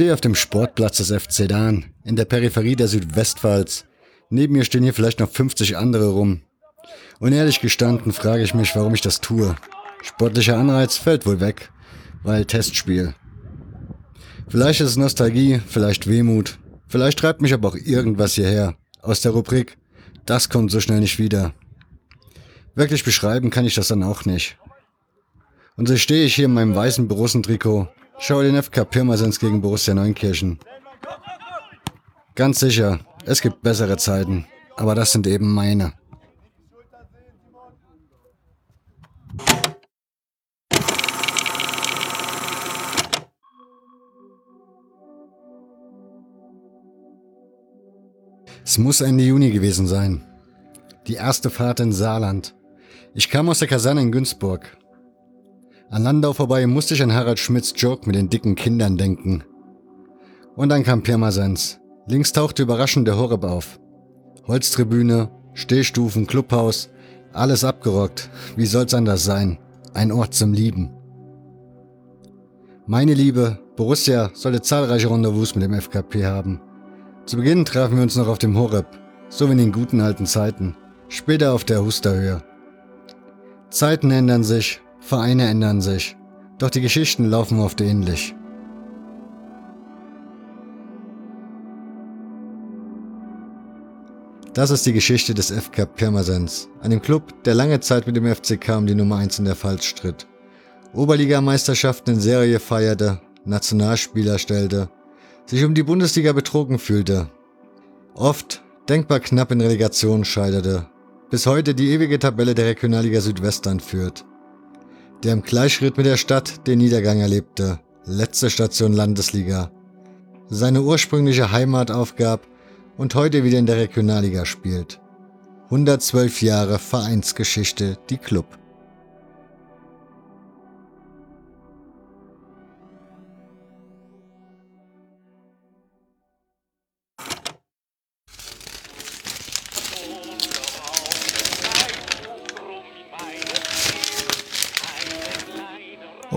Stehe auf dem Sportplatz des FC Dahn, in der Peripherie der Südwestpfalz. Neben mir stehen hier vielleicht noch 50 andere rum. Und ehrlich gestanden frage ich mich, warum ich das tue. Sportlicher Anreiz fällt wohl weg, weil Testspiel. Vielleicht ist es Nostalgie, vielleicht Wehmut, vielleicht treibt mich aber auch irgendwas hierher, aus der Rubrik, das kommt so schnell nicht wieder. Wirklich beschreiben kann ich das dann auch nicht. Und so stehe ich hier in meinem weißen Borussentrikot Schau den FK Pirmasens gegen Borussia Neunkirchen. Ganz sicher, es gibt bessere Zeiten, aber das sind eben meine. Es muss Ende Juni gewesen sein. Die erste Fahrt in Saarland. Ich kam aus der Kaserne in Günzburg, an Landau vorbei musste ich an Harald Schmidts Joke mit den dicken Kindern denken. Und dann kam Pirmasens. Links tauchte überraschend der Horeb auf. Holztribüne, Stehstufen, Clubhaus, alles abgerockt. Wie soll's anders sein? Ein Ort zum Lieben. Meine Liebe, Borussia sollte zahlreiche Rendezvous mit dem FKP haben. Zu Beginn trafen wir uns noch auf dem Horeb, so wie in den guten alten Zeiten. Später auf der Husterhöhe. Zeiten ändern sich, Vereine ändern sich, doch die Geschichten laufen oft ähnlich. Das ist die Geschichte des FK Pirmasens, einem Club, der lange Zeit mit dem FCK um die Nummer 1 in der Pfalz stritt. Oberligameisterschaften in Serie feierte, Nationalspieler stellte, sich um die Bundesliga betrogen fühlte. Oft denkbar knapp in Relegation scheiterte, bis heute die ewige Tabelle der Regionalliga Südwest anführt der im Gleichschritt mit der Stadt den Niedergang erlebte, letzte Station Landesliga, seine ursprüngliche Heimat aufgab und heute wieder in der Regionalliga spielt. 112 Jahre Vereinsgeschichte, die Club.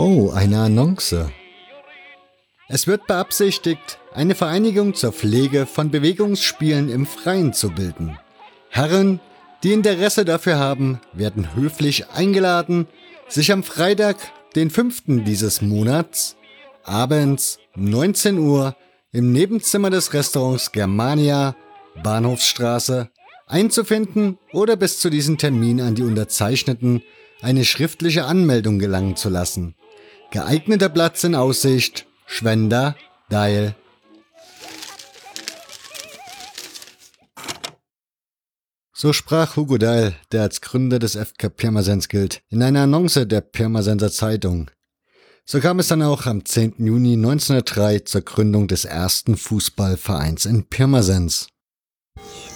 Oh, eine Annonce. Es wird beabsichtigt, eine Vereinigung zur Pflege von Bewegungsspielen im Freien zu bilden. Herren, die Interesse dafür haben, werden höflich eingeladen, sich am Freitag, den 5. dieses Monats, abends 19 Uhr im Nebenzimmer des Restaurants Germania, Bahnhofsstraße, einzufinden oder bis zu diesem Termin an die Unterzeichneten eine schriftliche Anmeldung gelangen zu lassen. Geeigneter Platz in Aussicht. Schwender, Dial. So sprach Hugo Dahl, der als Gründer des FK Pirmasens gilt, in einer Annonce der Pirmasenser Zeitung. So kam es dann auch am 10. Juni 1903 zur Gründung des ersten Fußballvereins in Pirmasens.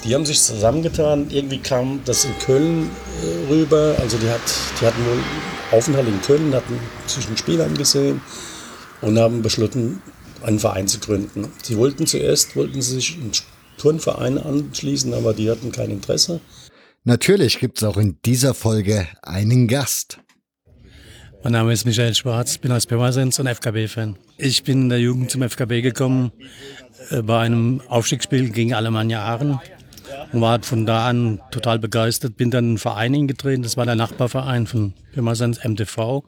Die haben sich zusammengetan. Irgendwie kam das in Köln äh, rüber. Also die, hat, die hatten wohl Aufenthalt in Köln, hatten sich einen Spiel angesehen und haben beschlossen, einen Verein zu gründen. Sie wollten zuerst, wollten sie sich einen Turnverein anschließen, aber die hatten kein Interesse. Natürlich gibt es auch in dieser Folge einen Gast. Mein Name ist Michael Schwarz, bin aus Pirmasens und FKB-Fan. Ich bin in der Jugend zum FKB gekommen äh, bei einem Aufstiegsspiel gegen Alemannia Aachen und war von da an total begeistert. Bin dann in einen Verein eingetreten, das war der Nachbarverein von Pirmasens MTV.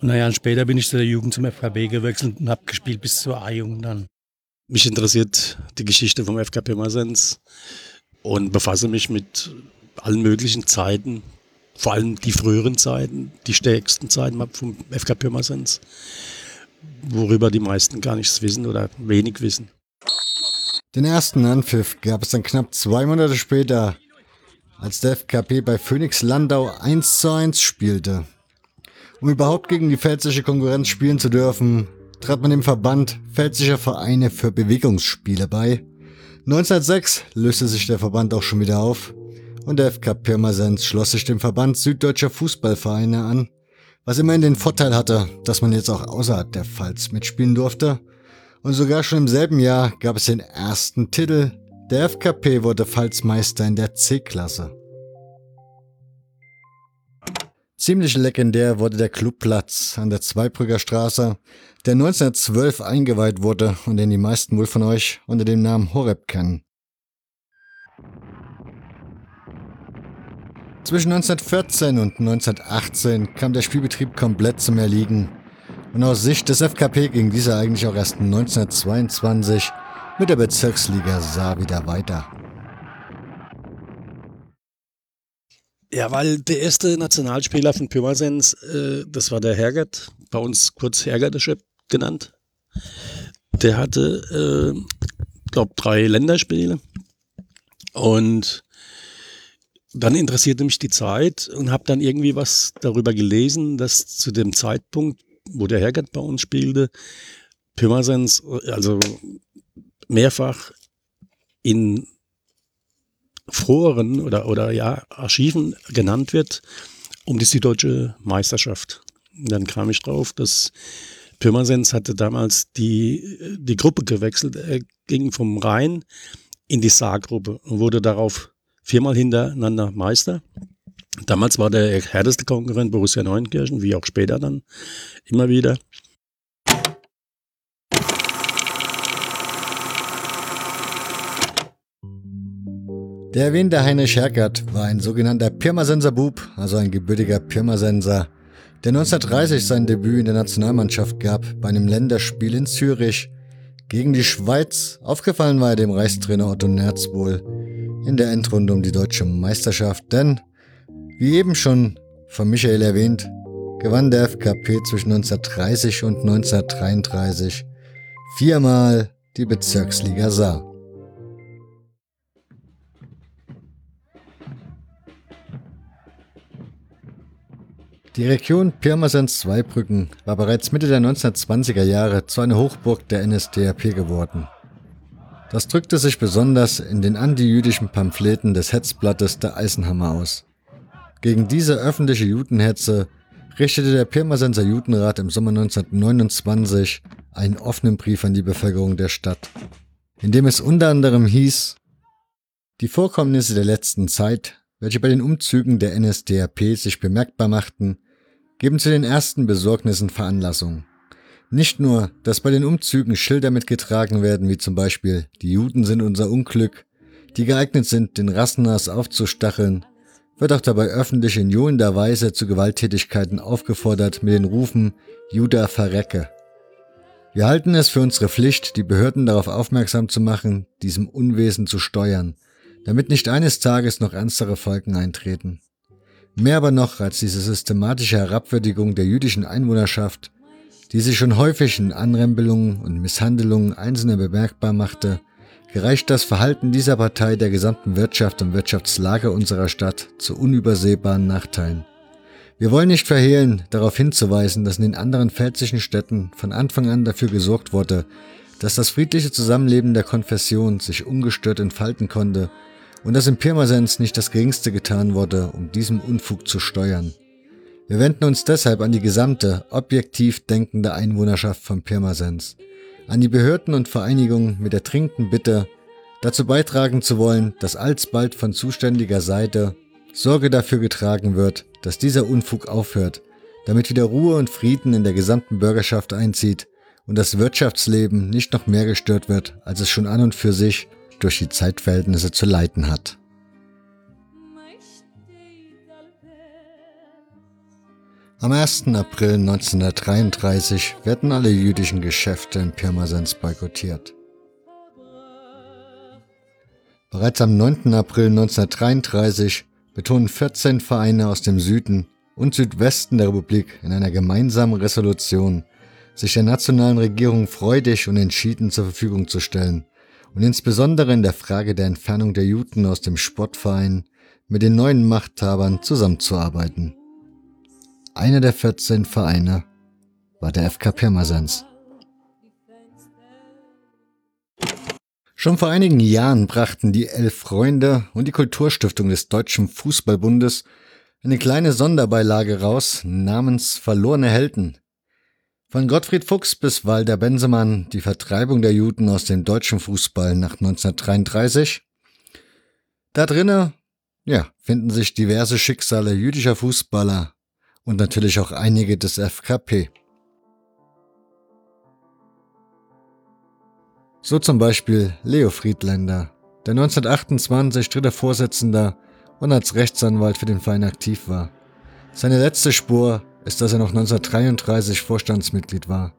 Und ein Jahr später bin ich zu der Jugend zum FKB gewechselt und habe gespielt bis zur A-Jugend dann. Mich interessiert die Geschichte vom FK Pirmasens und befasse mich mit allen möglichen Zeiten, vor allem die früheren Zeiten, die stärksten Zeiten vom FK Pirmasens, worüber die meisten gar nichts wissen oder wenig wissen. Den ersten Anpfiff gab es dann knapp zwei Monate später, als der FKP bei Phoenix Landau 1 zu 1 spielte. Um überhaupt gegen die pfälzische Konkurrenz spielen zu dürfen, trat man dem Verband Pfälzischer Vereine für Bewegungsspiele bei. 1906 löste sich der Verband auch schon wieder auf und der FK Pirmasens schloss sich dem Verband Süddeutscher Fußballvereine an, was immerhin den Vorteil hatte, dass man jetzt auch außerhalb der Pfalz mitspielen durfte und sogar schon im selben Jahr gab es den ersten Titel. Der FKP wurde Pfalzmeister in der C-Klasse. Ziemlich legendär wurde der Clubplatz an der Zweibrücker Straße, der 1912 eingeweiht wurde und den die meisten wohl von euch unter dem Namen Horeb kennen. Zwischen 1914 und 1918 kam der Spielbetrieb komplett zum Erliegen und aus Sicht des FKP ging dieser eigentlich auch erst 1922 mit der Bezirksliga Saar wieder weiter. Ja, weil der erste Nationalspieler von Pirmasens, äh, das war der Hergert, bei uns kurz Hergerdeschep genannt. Der hatte, äh, glaube drei Länderspiele und dann interessierte mich die Zeit und habe dann irgendwie was darüber gelesen, dass zu dem Zeitpunkt, wo der Hergert bei uns spielte, Pirmasens also mehrfach in Foren oder, oder ja, Archiven genannt wird um die süddeutsche Meisterschaft. Und dann kam ich drauf, dass Pirmasens hatte damals die, die Gruppe gewechselt. Er ging vom Rhein in die Saargruppe und wurde darauf viermal hintereinander Meister. Damals war der härteste Konkurrent Borussia Neunkirchen, wie auch später dann immer wieder. Der erwähnte Heinrich Herkert war ein sogenannter Pirmasenser Bub, also ein gebürtiger Pirmasenser, der 1930 sein Debüt in der Nationalmannschaft gab bei einem Länderspiel in Zürich gegen die Schweiz. Aufgefallen war er dem Reichstrainer Otto Nerz wohl in der Endrunde um die deutsche Meisterschaft, denn, wie eben schon von Michael erwähnt, gewann der FKP zwischen 1930 und 1933 viermal die Bezirksliga Saar. Die Region Pirmasens-Zweibrücken war bereits Mitte der 1920er Jahre zu einer Hochburg der NSDAP geworden. Das drückte sich besonders in den antijüdischen Pamphleten des Hetzblattes der Eisenhammer aus. Gegen diese öffentliche Judenhetze richtete der Pirmasenser Judenrat im Sommer 1929 einen offenen Brief an die Bevölkerung der Stadt, in dem es unter anderem hieß, die Vorkommnisse der letzten Zeit welche bei den Umzügen der NSDAP sich bemerkbar machten, geben zu den ersten Besorgnissen Veranlassung. Nicht nur, dass bei den Umzügen Schilder mitgetragen werden, wie zum Beispiel die Juden sind unser Unglück, die geeignet sind, den Rassenhass aufzustacheln, wird auch dabei öffentlich in johender Weise zu Gewalttätigkeiten aufgefordert mit den Rufen Juda verrecke. Wir halten es für unsere Pflicht, die Behörden darauf aufmerksam zu machen, diesem Unwesen zu steuern – damit nicht eines Tages noch ernstere Folgen eintreten. Mehr aber noch als diese systematische Herabwürdigung der jüdischen Einwohnerschaft, die sich schon häufig in Anrempelungen und Misshandlungen Einzelner bemerkbar machte, gereicht das Verhalten dieser Partei der gesamten Wirtschaft und Wirtschaftslage unserer Stadt zu unübersehbaren Nachteilen. Wir wollen nicht verhehlen, darauf hinzuweisen, dass in den anderen pfälzischen Städten von Anfang an dafür gesorgt wurde, dass das friedliche Zusammenleben der Konfession sich ungestört entfalten konnte und dass in Pirmasens nicht das Geringste getan wurde, um diesem Unfug zu steuern. Wir wenden uns deshalb an die gesamte, objektiv denkende Einwohnerschaft von Pirmasens, an die Behörden und Vereinigungen mit der dringenden Bitte, dazu beitragen zu wollen, dass alsbald von zuständiger Seite Sorge dafür getragen wird, dass dieser Unfug aufhört, damit wieder Ruhe und Frieden in der gesamten Bürgerschaft einzieht und das Wirtschaftsleben nicht noch mehr gestört wird, als es schon an und für sich durch die Zeitverhältnisse zu leiten hat. Am 1. April 1933 werden alle jüdischen Geschäfte in Pirmasens boykottiert. Bereits am 9. April 1933 betonen 14 Vereine aus dem Süden und Südwesten der Republik in einer gemeinsamen Resolution, sich der nationalen Regierung freudig und entschieden zur Verfügung zu stellen, und insbesondere in der Frage der Entfernung der Juden aus dem Sportverein mit den neuen Machthabern zusammenzuarbeiten. Einer der 14 Vereine war der FK Pirmasens. Schon vor einigen Jahren brachten die Elf Freunde und die Kulturstiftung des Deutschen Fußballbundes eine kleine Sonderbeilage raus namens Verlorene Helden, von Gottfried Fuchs bis Walter Bensemann, die Vertreibung der Juden aus dem deutschen Fußball nach 1933. Da drinnen, ja, finden sich diverse Schicksale jüdischer Fußballer und natürlich auch einige des FKP. So zum Beispiel Leo Friedländer, der 1928 dritter Vorsitzender und als Rechtsanwalt für den Verein aktiv war. Seine letzte Spur ist, dass er noch 1933 Vorstandsmitglied war.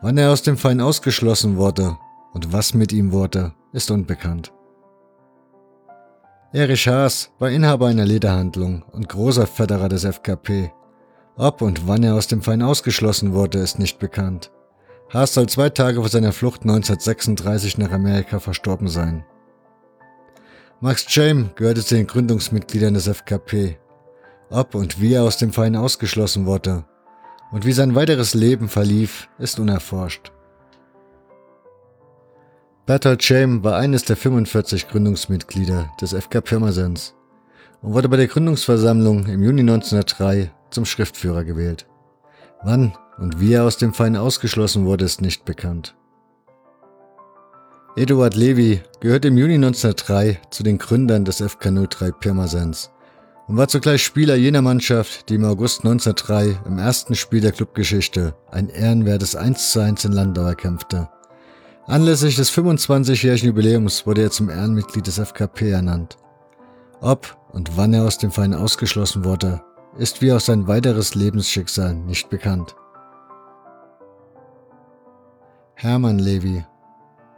Wann er aus dem Verein ausgeschlossen wurde und was mit ihm wurde, ist unbekannt. Erich Haas war Inhaber einer Lederhandlung und großer Förderer des FKP. Ob und wann er aus dem Verein ausgeschlossen wurde, ist nicht bekannt. Haas soll zwei Tage vor seiner Flucht 1936 nach Amerika verstorben sein. Max James gehörte zu den Gründungsmitgliedern des FKP. Ob und wie er aus dem Verein ausgeschlossen wurde und wie sein weiteres Leben verlief, ist unerforscht. Bertolt James war eines der 45 Gründungsmitglieder des FK Pirmasens und wurde bei der Gründungsversammlung im Juni 1903 zum Schriftführer gewählt. Wann und wie er aus dem Verein ausgeschlossen wurde, ist nicht bekannt. Eduard Levy gehört im Juni 1903 zu den Gründern des FK 03 Pirmasens und war zugleich Spieler jener Mannschaft, die im August 1903 im ersten Spiel der Clubgeschichte ein ehrenwertes 1 zu 1 in Landau erkämpfte. Anlässlich des 25-jährigen Jubiläums wurde er zum Ehrenmitglied des FKP ernannt. Ob und wann er aus dem Verein ausgeschlossen wurde, ist wie auch sein weiteres Lebensschicksal nicht bekannt. Hermann Levy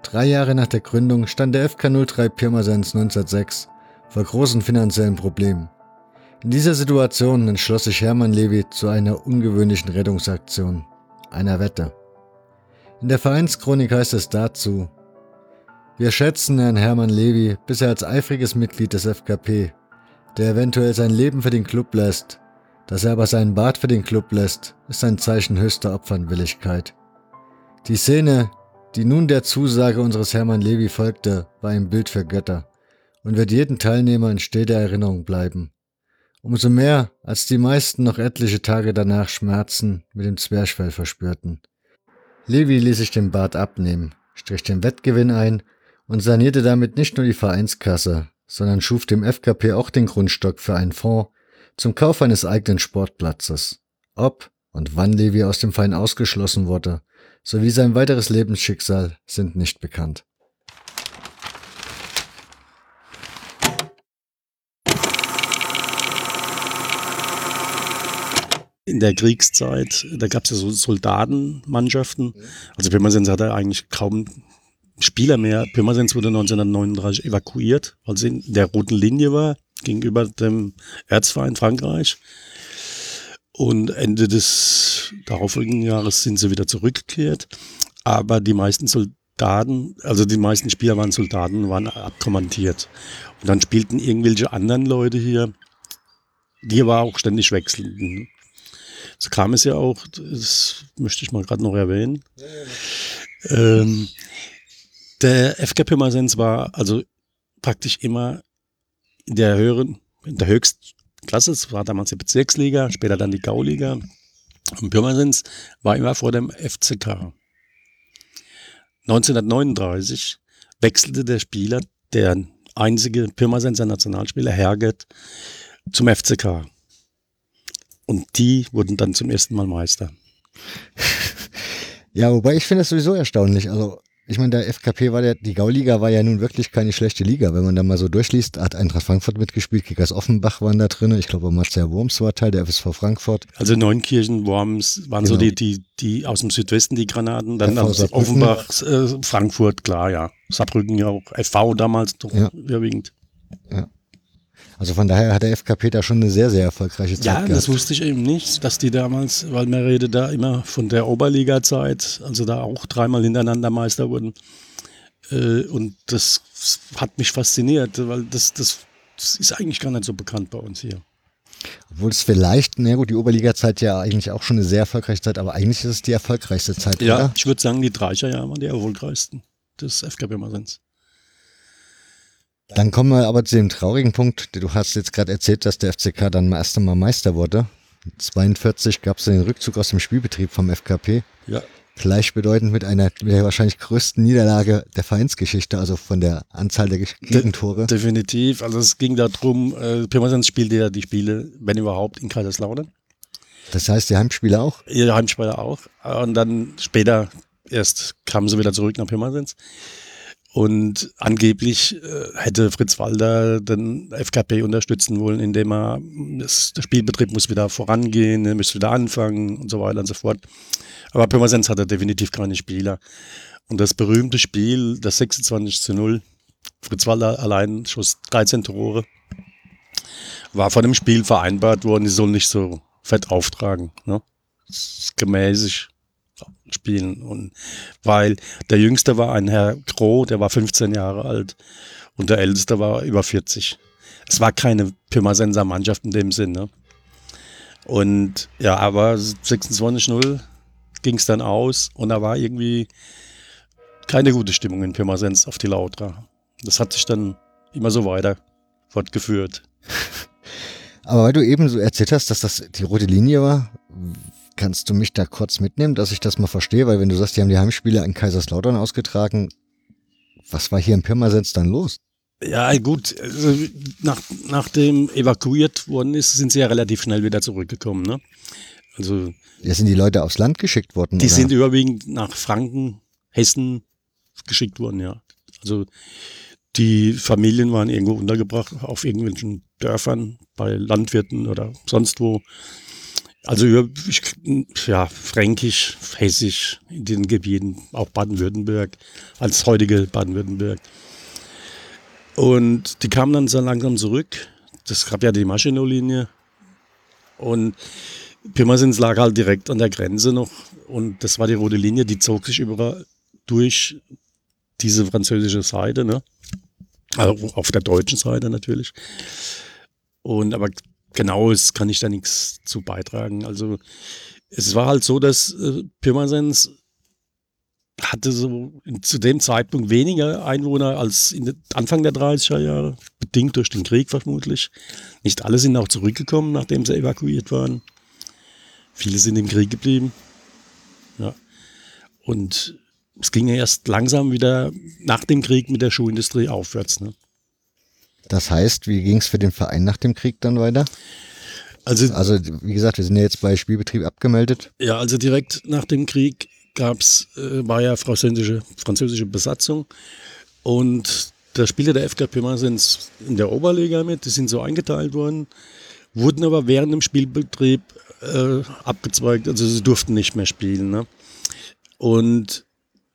Drei Jahre nach der Gründung stand der FK 03 Pirmasens 1906 vor großen finanziellen Problemen. In dieser Situation entschloss sich Hermann Levy zu einer ungewöhnlichen Rettungsaktion, einer Wette. In der Vereinschronik heißt es dazu, wir schätzen Herrn Hermann Levy bisher als eifriges Mitglied des FKP, der eventuell sein Leben für den Club lässt. Dass er aber seinen Bart für den Club lässt, ist ein Zeichen höchster Opfernwilligkeit. Die Szene, die nun der Zusage unseres Hermann Levy folgte, war ein Bild für Götter und wird jedem Teilnehmer in steter Erinnerung bleiben. Umso mehr, als die meisten noch etliche Tage danach Schmerzen mit dem Zwerchfell verspürten. Levi ließ sich den Bart abnehmen, strich den Wettgewinn ein und sanierte damit nicht nur die Vereinskasse, sondern schuf dem FKP auch den Grundstock für einen Fonds zum Kauf eines eigenen Sportplatzes. Ob und wann Levi aus dem Verein ausgeschlossen wurde, sowie sein weiteres Lebensschicksal sind nicht bekannt. in der Kriegszeit, da gab es ja so Soldatenmannschaften. Also Pirmasens hatte eigentlich kaum Spieler mehr. Pirmasens wurde 1939 evakuiert, weil sie in der roten Linie war, gegenüber dem Erzverein Frankreich. Und Ende des darauffolgenden Jahres sind sie wieder zurückgekehrt. Aber die meisten Soldaten, also die meisten Spieler waren Soldaten, waren abkommandiert. Und dann spielten irgendwelche anderen Leute hier, die aber auch ständig wechselten. So kam es ja auch, das möchte ich mal gerade noch erwähnen. Ähm, der FK Pirmasens war also praktisch immer der höheren, in der höchsten Klasse, es war damals die Bezirksliga, später dann die Gauliga. Und Pirmasens war immer vor dem FCK. 1939 wechselte der Spieler, der einzige Pirmasenser Nationalspieler, Herget, zum FCK. Und die wurden dann zum ersten Mal Meister. ja, wobei ich finde das sowieso erstaunlich. Also, ich meine, der FKP war der, die Gauliga war ja nun wirklich keine schlechte Liga. Wenn man da mal so durchliest, hat Eintracht Frankfurt mitgespielt, Kickers Offenbach waren da drin. Ich glaube, Marcel Worms war Teil der FSV Frankfurt. Also Neunkirchen, Worms waren genau. so die, die, die aus dem Südwesten, die Granaten. Dann Offenbach, äh, Frankfurt, klar, ja. Saarbrücken ja auch, FV damals doch ja. überwiegend. Ja. Also von daher hat der FKP da schon eine sehr, sehr erfolgreiche Zeit Ja, gehabt. das wusste ich eben nicht, dass die damals, weil man redet da immer von der Oberliga-Zeit, also da auch dreimal hintereinander Meister wurden. Äh, und das hat mich fasziniert, weil das, das, das ist eigentlich gar nicht so bekannt bei uns hier. Obwohl es vielleicht, na gut, die Oberliga-Zeit ja eigentlich auch schon eine sehr erfolgreiche Zeit, aber eigentlich ist es die erfolgreichste Zeit, ja, oder? ich würde sagen, die Dreicher Jahre waren die erfolgreichsten des FKP Masens. Dann kommen wir aber zu dem traurigen Punkt. Du hast jetzt gerade erzählt, dass der FCK dann erst einmal Meister wurde. 42 gab es den Rückzug aus dem Spielbetrieb vom FKP. Ja. Gleichbedeutend mit einer mit der wahrscheinlich größten Niederlage der Vereinsgeschichte, also von der Anzahl der Gegentore. De definitiv. Also es ging darum, äh, Pirmasens spielte ja die Spiele, wenn überhaupt, in Kaiserslautern. Das heißt, die Heimspieler auch? Ihre Heimspieler auch. Und dann später erst kamen sie wieder zurück nach Pirmasens. Und angeblich äh, hätte Fritz Walder den FKP unterstützen wollen, indem er das, der Spielbetrieb muss wieder vorangehen, er muss wieder anfangen und so weiter und so fort. Aber Pirmasens hatte definitiv keine Spieler. Und das berühmte Spiel, das 26 zu 0, Fritz Walder allein schoss 13 Tore, war vor dem Spiel vereinbart worden, die sollen nicht so fett auftragen. Ne? Gemäßig spielen. Und weil der Jüngste war ein Herr Groh, der war 15 Jahre alt und der Älteste war über 40. Es war keine Pirmasenser Mannschaft in dem Sinne. Und ja, aber 26-0 ging es dann aus und da war irgendwie keine gute Stimmung in Pirmasens auf die Lautra. Das hat sich dann immer so weiter fortgeführt. Aber weil du eben so erzählt hast, dass das die rote Linie war, kannst du mich da kurz mitnehmen, dass ich das mal verstehe? Weil wenn du sagst, die haben die Heimspiele in Kaiserslautern ausgetragen, was war hier in Pirmasens dann los? Ja, gut. Also nach, nachdem evakuiert worden ist, sind sie ja relativ schnell wieder zurückgekommen. Ne? Also, ja, sind die Leute aufs Land geschickt worden? Die oder? sind überwiegend nach Franken, Hessen geschickt worden, ja. Also die Familien waren irgendwo untergebracht auf irgendwelchen Dörfern, bei Landwirten oder sonst wo. Also ja, fränkisch, hessisch in den Gebieten, auch Baden-Württemberg, als heutige Baden-Württemberg. Und die kamen dann so langsam zurück. Das gab ja die Maschinolinie. Und Pirmasens lag halt direkt an der Grenze noch. Und das war die rote Linie, die zog sich überall durch diese französische Seite, ne? Also auf der deutschen Seite natürlich. Und aber genau ist, kann ich da nichts zu beitragen. Also es war halt so, dass äh, Pirmasens hatte so zu dem Zeitpunkt weniger Einwohner als in Anfang der 30er Jahre, bedingt durch den Krieg vermutlich. Nicht alle sind auch zurückgekommen, nachdem sie evakuiert waren. Viele sind im Krieg geblieben. Ja. Und es ging ja erst langsam wieder nach dem Krieg mit der Schuhindustrie aufwärts. Ne? Das heißt, wie ging es für den Verein nach dem Krieg dann weiter? Also, also, wie gesagt, wir sind ja jetzt bei Spielbetrieb abgemeldet. Ja, also direkt nach dem Krieg gab's, äh, war ja französische, französische Besatzung und da spielte der FK Pirmasens in der Oberliga mit, die sind so eingeteilt worden, wurden aber während dem Spielbetrieb äh, abgezweigt, also sie durften nicht mehr spielen. Ne? Und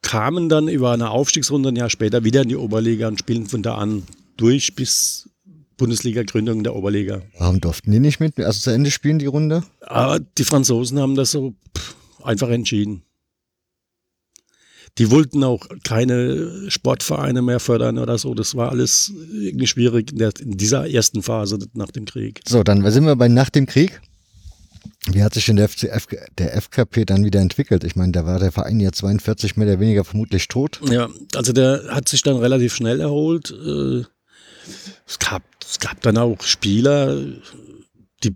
kamen dann über eine Aufstiegsrunde ein Jahr später wieder in die Oberliga und spielen von da an durch bis Bundesliga-Gründung der Oberliga. Warum durften die nicht mit? Also zu Ende spielen die Runde? Aber die Franzosen haben das so pff, einfach entschieden. Die wollten auch keine Sportvereine mehr fördern oder so. Das war alles irgendwie schwierig in, der, in dieser ersten Phase nach dem Krieg. So, dann sind wir bei nach dem Krieg. Wie hat sich denn der, FCF, der FKP dann wieder entwickelt? Ich meine, da war der Verein ja 42 mehr oder weniger vermutlich tot. Ja, also der hat sich dann relativ schnell erholt. Äh, es gab, es gab dann auch Spieler, die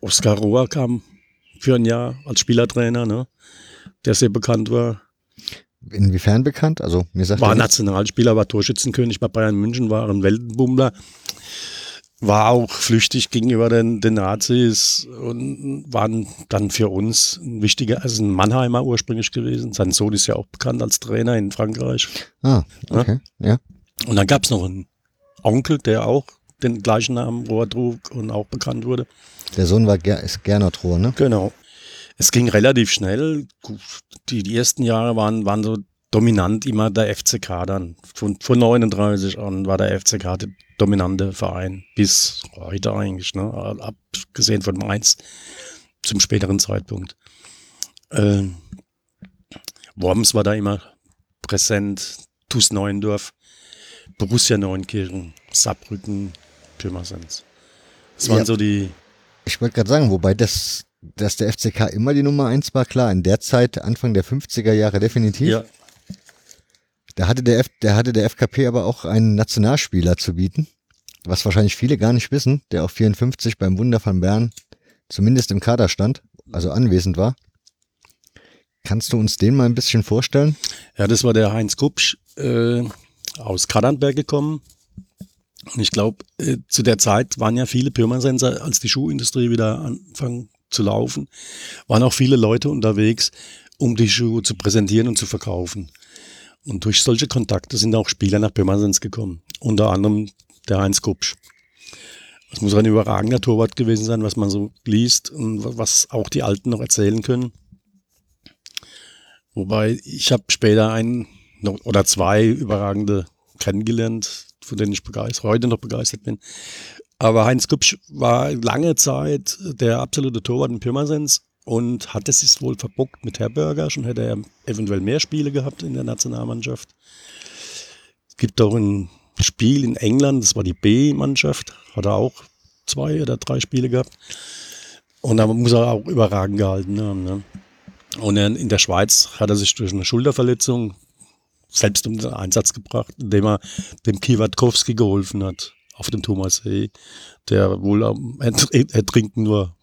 Oskar Rohr kam für ein Jahr als Spielertrainer, ne, der sehr bekannt war. Inwiefern bekannt? Also mir sagt war Nationalspieler, war Torschützenkönig bei Bayern München, war ein Weltenbummler war auch flüchtig gegenüber den, den Nazis und waren dann für uns ein wichtiger, also ein Mannheimer ursprünglich gewesen. Sein Sohn ist ja auch bekannt als Trainer in Frankreich. Ah, okay, ja. ja. Und dann gab es noch einen Onkel, der auch den gleichen Namen Rohr trug und auch bekannt wurde. Der Sohn war Ger ist Gernot Rohr, ne? Genau. Es ging relativ schnell. Die, die ersten Jahre waren, waren so dominant immer der FCK dann. Von, von 39 an war der FCK der dominante Verein. Bis heute eigentlich, ne? abgesehen von Mainz zum späteren Zeitpunkt. Ähm, Worms war da immer präsent, TuS Neuendorf, Borussia Neunkirchen, Saarbrücken, Pirmasens. Das waren ja, so die. Ich wollte gerade sagen, wobei das, dass der FCK immer die Nummer eins war, klar, in der Zeit, Anfang der 50er Jahre definitiv. Ja, da hatte der, F, der hatte der FKP aber auch einen Nationalspieler zu bieten, was wahrscheinlich viele gar nicht wissen, der auf 54 beim Wunder von Bern zumindest im Kader stand, also anwesend war. Kannst du uns den mal ein bisschen vorstellen? Ja, das war der Heinz Kupsch äh, aus Kadernberg gekommen. Und ich glaube, äh, zu der Zeit waren ja viele Pirmasenser, als die Schuhindustrie wieder anfang zu laufen, waren auch viele Leute unterwegs, um die Schuhe zu präsentieren und zu verkaufen. Und durch solche Kontakte sind auch Spieler nach Pirmasens gekommen. Unter anderem der Heinz Kupsch. Das muss ein überragender Torwart gewesen sein, was man so liest und was auch die Alten noch erzählen können. Wobei ich habe später einen oder zwei überragende kennengelernt, von denen ich begeistert, heute noch begeistert bin. Aber Heinz Kupsch war lange Zeit der absolute Torwart in Pirmasens und hat es sich wohl verbockt mit Herberger. Schon hätte er eventuell mehr Spiele gehabt in der Nationalmannschaft. Es gibt auch ein Spiel in England, das war die B-Mannschaft, hat er auch zwei oder drei Spiele gehabt. Und da muss er auch überragend gehalten haben. Ne? Und in der Schweiz hat er sich durch eine Schulterverletzung selbst um den Einsatz gebracht, indem er dem Kiwatkowski geholfen hat auf dem Thomassee, der wohl am Ertrinken war.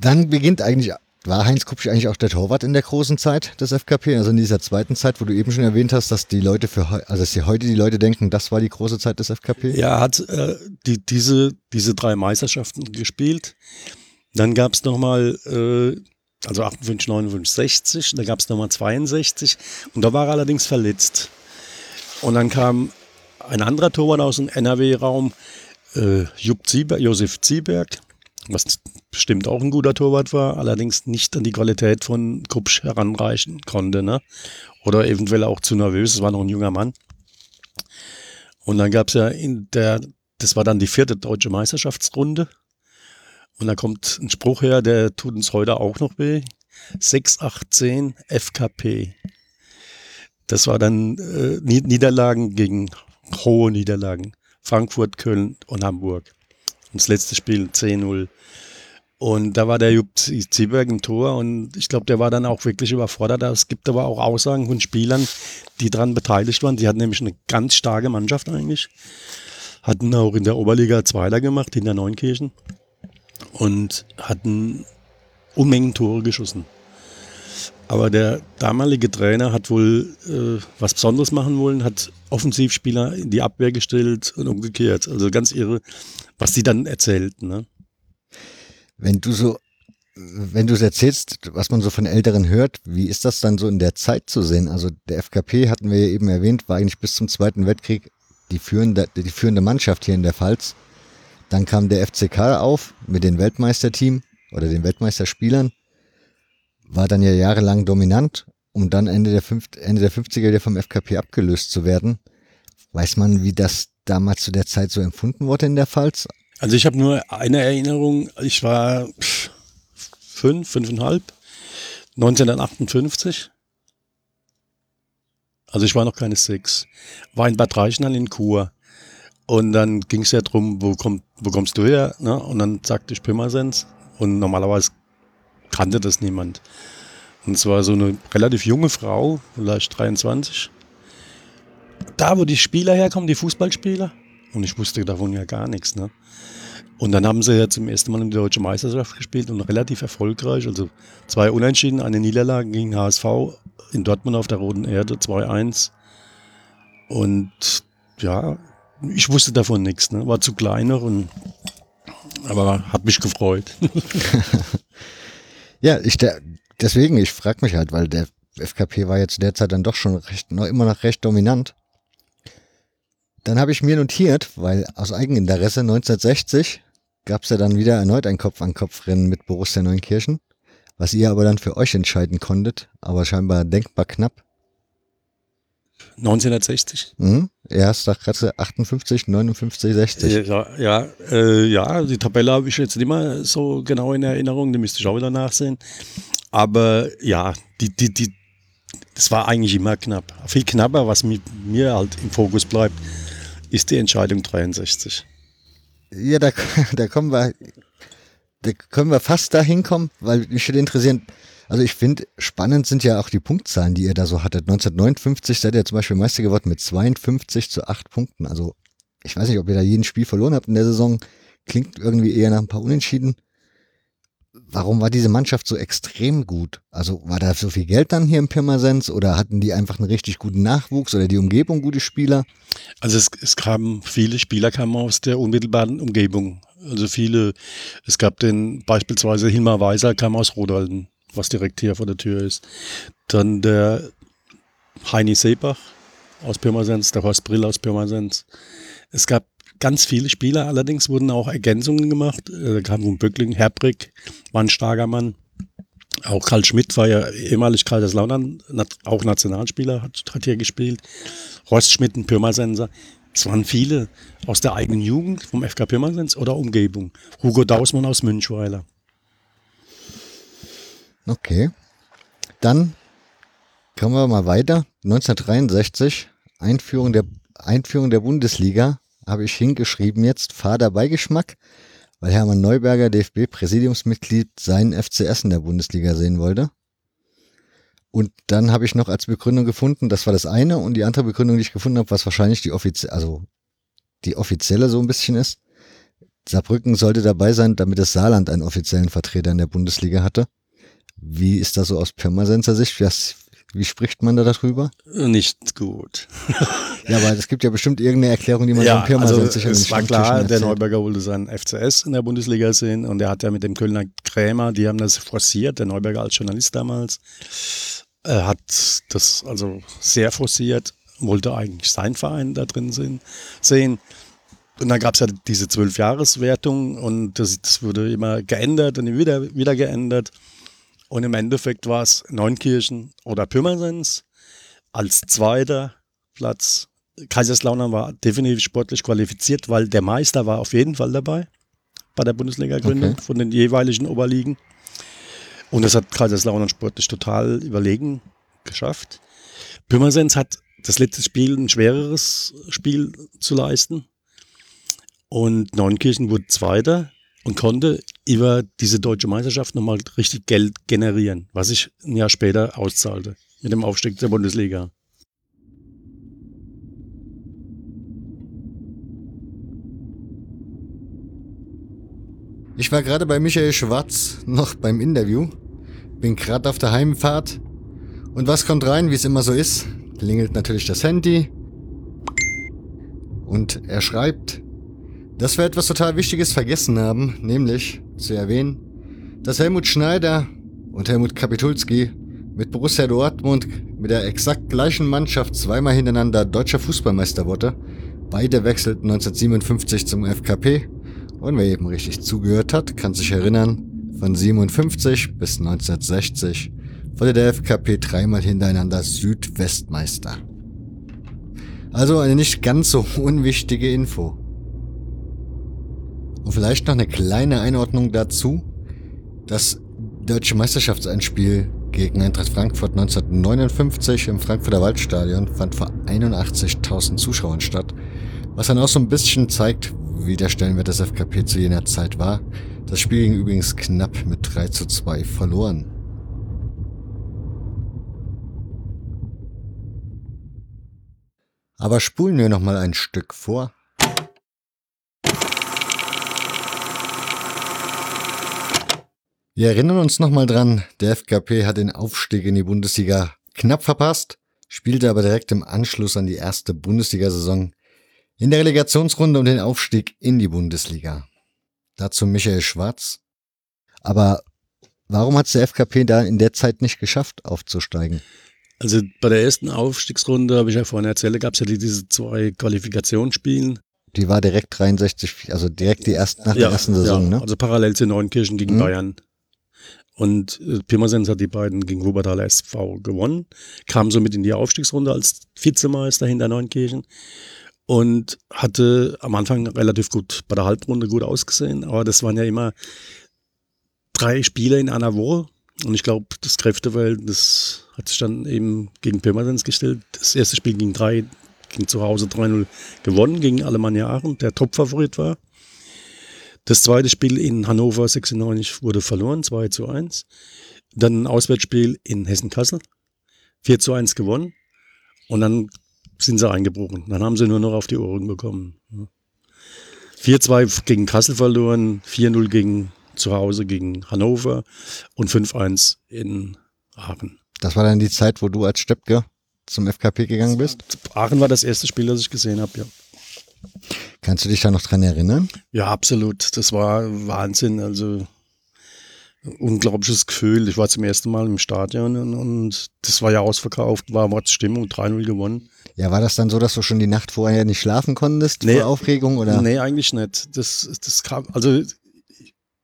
Dann beginnt eigentlich, war Heinz Kupsch eigentlich auch der Torwart in der großen Zeit des FKP, also in dieser zweiten Zeit, wo du eben schon erwähnt hast, dass die Leute für, also dass die heute die Leute denken, das war die große Zeit des FKP? Ja, er hat äh, die, diese, diese drei Meisterschaften gespielt. Dann gab es nochmal, äh, also 58, 59, 60, da gab es nochmal 62 und da war er allerdings verletzt. Und dann kam ein anderer Torwart aus dem NRW-Raum, äh, Josef Zieberg, was bestimmt auch ein guter Torwart war, allerdings nicht an die Qualität von Kupsch heranreichen konnte. Ne? Oder eventuell auch zu nervös, es war noch ein junger Mann. Und dann gab es ja in der, das war dann die vierte deutsche Meisterschaftsrunde. Und da kommt ein Spruch her, der tut uns heute auch noch weh. 618 FKP. Das war dann äh, Niederlagen gegen hohe Niederlagen. Frankfurt, Köln und Hamburg. Und das letzte Spiel 10-0. Und da war der Jupp Zieberg im Tor und ich glaube, der war dann auch wirklich überfordert. Es gibt aber auch Aussagen von Spielern, die daran beteiligt waren. Die hatten nämlich eine ganz starke Mannschaft eigentlich. Hatten auch in der Oberliga Zweiter gemacht, hinter Neunkirchen. Und hatten Unmengen Tore geschossen. Aber der damalige Trainer hat wohl äh, was Besonderes machen wollen, hat Offensivspieler in die Abwehr gestellt und umgekehrt. Also ganz irre, was die dann erzählten. Ne? Wenn du so, wenn du es erzählst, was man so von Älteren hört, wie ist das dann so in der Zeit zu sehen? Also der FKP, hatten wir ja eben erwähnt, war eigentlich bis zum Zweiten Weltkrieg die führende, die führende Mannschaft hier in der Pfalz. Dann kam der FCK auf mit dem Weltmeisterteam oder den Weltmeisterspielern war dann ja jahrelang dominant, um dann Ende der, fünf Ende der 50er wieder vom FKP abgelöst zu werden. Weiß man, wie das damals zu der Zeit so empfunden wurde in der Pfalz? Also ich habe nur eine Erinnerung, ich war fünf, fünfeinhalb, 1958. Also ich war noch keine sechs. War in Bad Reichenhall in Chur. Und dann ging es ja drum, wo, komm, wo kommst du her? Ne? Und dann sagte ich Pirmasens. Und normalerweise kannte das niemand. Und es war so eine relativ junge Frau, vielleicht 23. Da, wo die Spieler herkommen, die Fußballspieler. Und ich wusste davon ja gar nichts. Ne? Und dann haben sie ja zum ersten Mal in der Deutschen Meisterschaft gespielt und relativ erfolgreich. Also zwei Unentschieden, eine Niederlage gegen HSV in Dortmund auf der Roten Erde, 2-1. Und ja, ich wusste davon nichts. Ne? War zu klein noch und aber hat mich gefreut. Ja, ich der, deswegen, ich frage mich halt, weil der FKP war jetzt derzeit dann doch schon recht, noch immer noch recht dominant. Dann habe ich mir notiert, weil aus Eigeninteresse 1960 gab es ja dann wieder erneut ein Kopf-an-Kopf-Rennen mit Borussia Neunkirchen, was ihr aber dann für euch entscheiden konntet, aber scheinbar denkbar knapp. 1960? Mhm. Erster Kratze 58, 59, 60. Ja, ja, äh, ja die Tabelle habe ich jetzt nicht mehr so genau in Erinnerung, die müsste ich auch wieder nachsehen. Aber ja, die, die, die, das war eigentlich immer knapp. Viel knapper, was mit mir halt im Fokus bleibt, ist die Entscheidung 63. Ja, da, da kommen wir, da können wir fast dahin kommen, weil mich würde interessieren, also ich finde, spannend sind ja auch die Punktzahlen, die ihr da so hattet. 1959 seid ihr zum Beispiel Meister geworden mit 52 zu 8 Punkten. Also ich weiß nicht, ob ihr da jeden Spiel verloren habt in der Saison. Klingt irgendwie eher nach ein paar Unentschieden. Warum war diese Mannschaft so extrem gut? Also war da so viel Geld dann hier im Pirmasens oder hatten die einfach einen richtig guten Nachwuchs oder die Umgebung gute Spieler? Also es, es kamen viele Spieler kamen aus der unmittelbaren Umgebung. Also viele, es gab den beispielsweise Hilmar Weiser kam aus Rodalden, was direkt hier vor der Tür ist. Dann der Heini Seebach aus Pirmasens, der Horst Brill aus Pirmasens. Es gab ganz viele Spieler, allerdings wurden auch Ergänzungen gemacht. Äh, da kam Böckling, Herbrick, war ein starker Mann. Auch Karl Schmidt war ja ehemalig Kaiserslautern, auch Nationalspieler, hat, hat hier gespielt. Horst Schmidt, ein Pirmasenser. Es waren viele aus der eigenen Jugend, vom FK Pirmasens oder Umgebung. Hugo Dausmann aus Münchweiler. Okay. Dann kommen wir mal weiter. 1963, Einführung der, Einführung der Bundesliga, habe ich hingeschrieben jetzt, Fahrerbeigeschmack, weil Hermann Neuberger, DFB-Präsidiumsmitglied, seinen FCS in der Bundesliga sehen wollte. Und dann habe ich noch als Begründung gefunden, das war das eine, und die andere Begründung, die ich gefunden habe, was wahrscheinlich die offizielle, also die offizielle so ein bisschen ist. Saarbrücken sollte dabei sein, damit das Saarland einen offiziellen Vertreter in der Bundesliga hatte. Wie ist das so aus Pirmasenser Sicht? Was, wie spricht man da darüber? Nicht gut. ja, aber es gibt ja bestimmt irgendeine Erklärung, die man ja, Pirma also sicher Es war klar, der Neuberger wollte seinen FCS in der Bundesliga sehen und er hat ja mit dem Kölner Krämer, die haben das forciert, der Neuberger als Journalist damals, er hat das also sehr forciert, wollte eigentlich seinen Verein da drin sehen. Und dann gab es ja diese Zwölfjahreswertung und das, das wurde immer geändert und wieder, wieder geändert. Und im Endeffekt war es Neunkirchen oder Pirmasens als zweiter Platz. Kaiserslautern war definitiv sportlich qualifiziert, weil der Meister war auf jeden Fall dabei bei der Bundesliga-Gründung okay. von den jeweiligen Oberligen. Und das hat Kaiserslautern sportlich total überlegen geschafft. Pirmasens hat das letzte Spiel ein schwereres Spiel zu leisten. Und Neunkirchen wurde Zweiter und konnte über diese deutsche Meisterschaft nochmal richtig Geld generieren, was sich ein Jahr später auszahlte mit dem Aufstieg der Bundesliga. Ich war gerade bei Michael Schwarz noch beim Interview, bin gerade auf der Heimfahrt und was kommt rein, wie es immer so ist? Klingelt natürlich das Handy und er schreibt, dass wir etwas total Wichtiges vergessen haben, nämlich zu erwähnen, dass Helmut Schneider und Helmut Kapitulski mit Borussia Dortmund mit der exakt gleichen Mannschaft zweimal hintereinander deutscher Fußballmeister wurde. Beide wechselten 1957 zum FKP und wer eben richtig zugehört hat, kann sich erinnern, von 57 bis 1960 wurde der FKP dreimal hintereinander Südwestmeister. Also eine nicht ganz so unwichtige Info. Und vielleicht noch eine kleine Einordnung dazu. Das deutsche Meisterschaftseinspiel gegen Eintracht Frankfurt 1959 im Frankfurter Waldstadion fand vor 81.000 Zuschauern statt, was dann auch so ein bisschen zeigt, wie der Stellenwert des FKP zu jener Zeit war. Das Spiel ging übrigens knapp mit 3 zu 2 verloren. Aber spulen wir noch mal ein Stück vor. Wir erinnern uns nochmal dran, der FKP hat den Aufstieg in die Bundesliga knapp verpasst, spielte aber direkt im Anschluss an die erste Bundesliga-Saison in der Relegationsrunde um den Aufstieg in die Bundesliga. Dazu Michael Schwarz. Aber warum hat es der FKP da in der Zeit nicht geschafft, aufzusteigen? Also bei der ersten Aufstiegsrunde, habe ich ja vorhin erzählt, gab es ja diese zwei Qualifikationsspielen. Die war direkt 63, also direkt die erste, nach ja, der ersten Saison, ja, ne? Also parallel zu Neunkirchen gegen mhm. Bayern. Und äh, Pirmasens hat die beiden gegen Wuppertaler SV gewonnen, kam somit in die Aufstiegsrunde als Vizemeister hinter Neunkirchen und hatte am Anfang relativ gut bei der Halbrunde gut ausgesehen, aber das waren ja immer drei Spiele in einer Woche und ich glaube, das Kräfteverhältnis hat sich dann eben gegen Pirmasens gestellt. Das erste Spiel ging drei, ging zu Hause 3-0 gewonnen gegen Alemannia Aachen, der Topfavorit war. Das zweite Spiel in Hannover 96 wurde verloren, 2 zu 1. Dann ein Auswärtsspiel in Hessen-Kassel, 4 zu 1 gewonnen. Und dann sind sie eingebrochen. Dann haben sie nur noch auf die Ohren bekommen. 4-2 gegen Kassel verloren, 4-0 gegen zu Hause gegen Hannover und 5-1 in Aachen. Das war dann die Zeit, wo du als Steppke zum FKP gegangen bist? Aachen war das erste Spiel, das ich gesehen habe, ja. Kannst du dich da noch dran erinnern? Ja, absolut. Das war Wahnsinn. Also unglaubliches Gefühl. Ich war zum ersten Mal im Stadion und, und das war ja ausverkauft, war Mordsstimmung, 3-0 gewonnen. Ja, war das dann so, dass du schon die Nacht vorher nicht schlafen konntest nee, vor Aufregung? Oder? Nee, eigentlich nicht. Das, das kam, also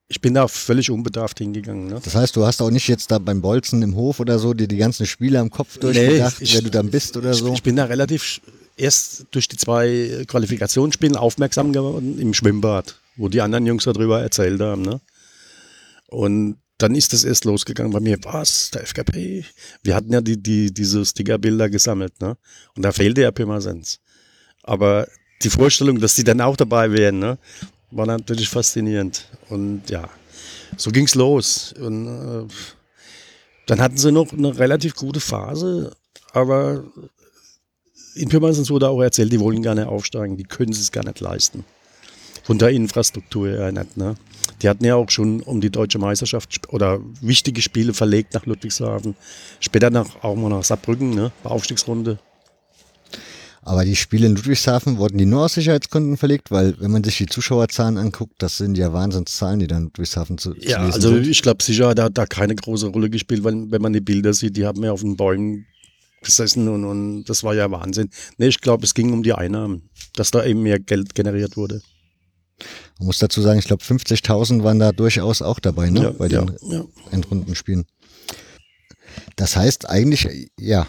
ich bin da völlig unbedarft hingegangen. Ne? Das heißt, du hast auch nicht jetzt da beim Bolzen im Hof oder so dir die ganzen Spiele am Kopf durchgedacht, nee, wer du dann bist oder ich, so? Ich bin da relativ erst durch die zwei Qualifikationsspiele aufmerksam geworden im Schwimmbad, wo die anderen Jungs darüber erzählt haben. Ne? Und dann ist das erst losgegangen bei mir, was, der FKP? Wir hatten ja die, die, diese Stickerbilder gesammelt, ne? Und da fehlte ja Pirmasens. Aber die Vorstellung, dass die dann auch dabei wären, ne? war natürlich faszinierend. Und ja, so ging's los. Und äh, dann hatten sie noch eine relativ gute Phase, aber in Pirmasens wurde auch erzählt, die wollen gar nicht aufsteigen, die können es gar nicht leisten. Von der Infrastruktur her nicht, ne? Die hatten ja auch schon um die deutsche Meisterschaft oder wichtige Spiele verlegt nach Ludwigshafen. Später nach, auch mal nach Saarbrücken, ne? Bei Aufstiegsrunde. Aber die Spiele in Ludwigshafen wurden die nur aus Sicherheitsgründen verlegt, weil wenn man sich die Zuschauerzahlen anguckt, das sind ja Wahnsinnszahlen, die dann in Ludwigshafen zu, ja, zu also sind. ich glaube sicher, da hat da keine große Rolle gespielt, weil wenn man die Bilder sieht, die haben ja auf den Bäumen gesessen und, und das war ja Wahnsinn. Nee, ich glaube, es ging um die Einnahmen, dass da eben mehr Geld generiert wurde. Man muss dazu sagen, ich glaube 50.000 waren da durchaus auch dabei, ne? Ja, bei den ja, ja. Endrundenspielen. Das heißt eigentlich, ja,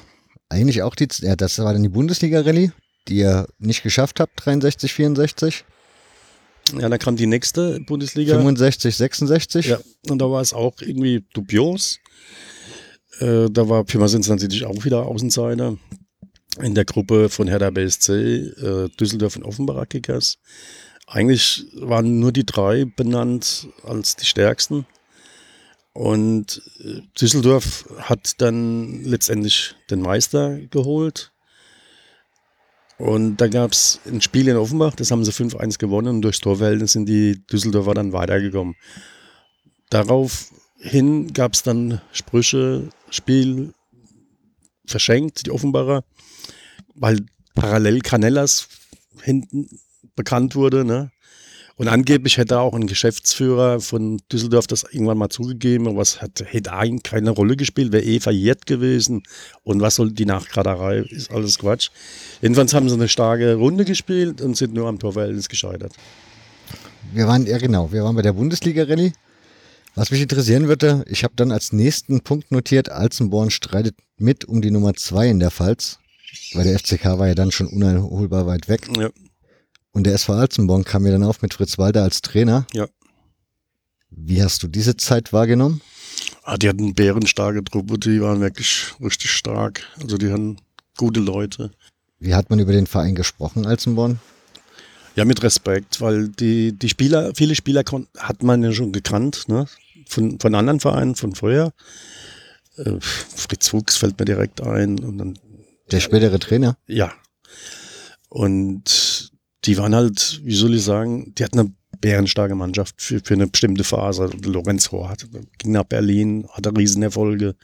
eigentlich auch die, ja, das war dann die Bundesliga-Rallye, die ihr nicht geschafft habt, 63, 64. Ja, dann kam die nächste Bundesliga. 65, 66. Ja, und da war es auch irgendwie dubios. Äh, da war Pirmasens natürlich auch wieder Außenseiter in der Gruppe von Hertha BSC, äh, Düsseldorf und Offenbacher Kickers. Eigentlich waren nur die drei benannt als die stärksten. Und äh, Düsseldorf hat dann letztendlich den Meister geholt. Und da gab es ein Spiel in Offenbach, das haben sie 5-1 gewonnen und durchs Torverhältnis sind die Düsseldorfer dann weitergekommen. Daraufhin gab es dann Sprüche, Spiel verschenkt, die Offenbacher, weil parallel Canellas hinten bekannt wurde. Ne? Und angeblich hätte auch ein Geschäftsführer von Düsseldorf das irgendwann mal zugegeben, aber es hat, hätte eigentlich keine Rolle gespielt, wäre eh verjährt gewesen. Und was soll die Nachgraderei? Ist alles Quatsch. Jedenfalls haben sie eine starke Runde gespielt und sind nur am Torverhältnis gescheitert. Wir waren, ja genau, wir waren bei der Bundesliga-Rallye. Was mich interessieren würde, ich habe dann als nächsten Punkt notiert, Alzenborn streitet mit um die Nummer zwei in der Pfalz, weil der FCK war ja dann schon uneinholbar weit weg. Ja. Und der SV Alzenborn kam mir dann auf mit Fritz Walter als Trainer. Ja. Wie hast du diese Zeit wahrgenommen? Ah, die hatten bärenstarke Truppe, die waren wirklich richtig stark. Also die hatten gute Leute. Wie hat man über den Verein gesprochen, Alzenborn? Ja, mit Respekt, weil die, die Spieler, viele Spieler hat man ja schon gekannt, ne? Von, von anderen Vereinen, von früher. Äh, Fritz Fuchs fällt mir direkt ein. Und dann, Der spätere Trainer? Ja. Und die waren halt, wie soll ich sagen, die hatten eine bärenstarke Mannschaft für, für eine bestimmte Phase. Lorenz Hort ging nach Berlin, hatte Riesenerfolge,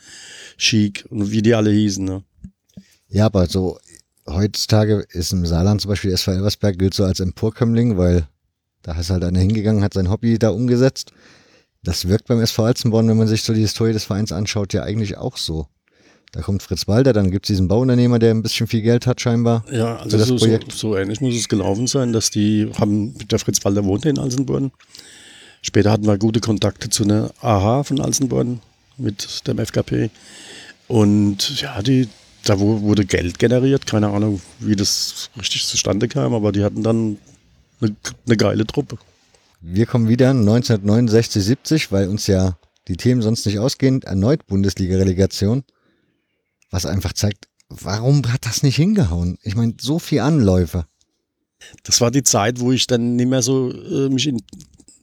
Chic und wie die alle hießen. Ne? Ja, aber so heutzutage ist im Saarland zum Beispiel SV Elversberg gilt so als Emporkömmling, weil da ist halt einer hingegangen, hat sein Hobby da umgesetzt. Das wirkt beim SV Alzenborn, wenn man sich so die Historie des Vereins anschaut, ja eigentlich auch so. Da kommt Fritz Walter, dann gibt es diesen Bauunternehmer, der ein bisschen viel Geld hat scheinbar. Ja, also das so, Projekt. So, so ähnlich muss es gelaufen sein, dass die haben, der Fritz Walter wohnte in Alsenborn. Später hatten wir gute Kontakte zu einer AHA von Alsenborn mit dem FKP. Und ja, die, da wurde Geld generiert. Keine Ahnung, wie das richtig zustande kam, aber die hatten dann eine, eine geile Truppe. Wir kommen wieder 1969, 70, weil uns ja die Themen sonst nicht ausgehen. Erneut Bundesliga-Relegation was einfach zeigt, warum hat das nicht hingehauen? Ich meine, so viel Anläufe. Das war die Zeit, wo ich dann nicht mehr so äh, mich in,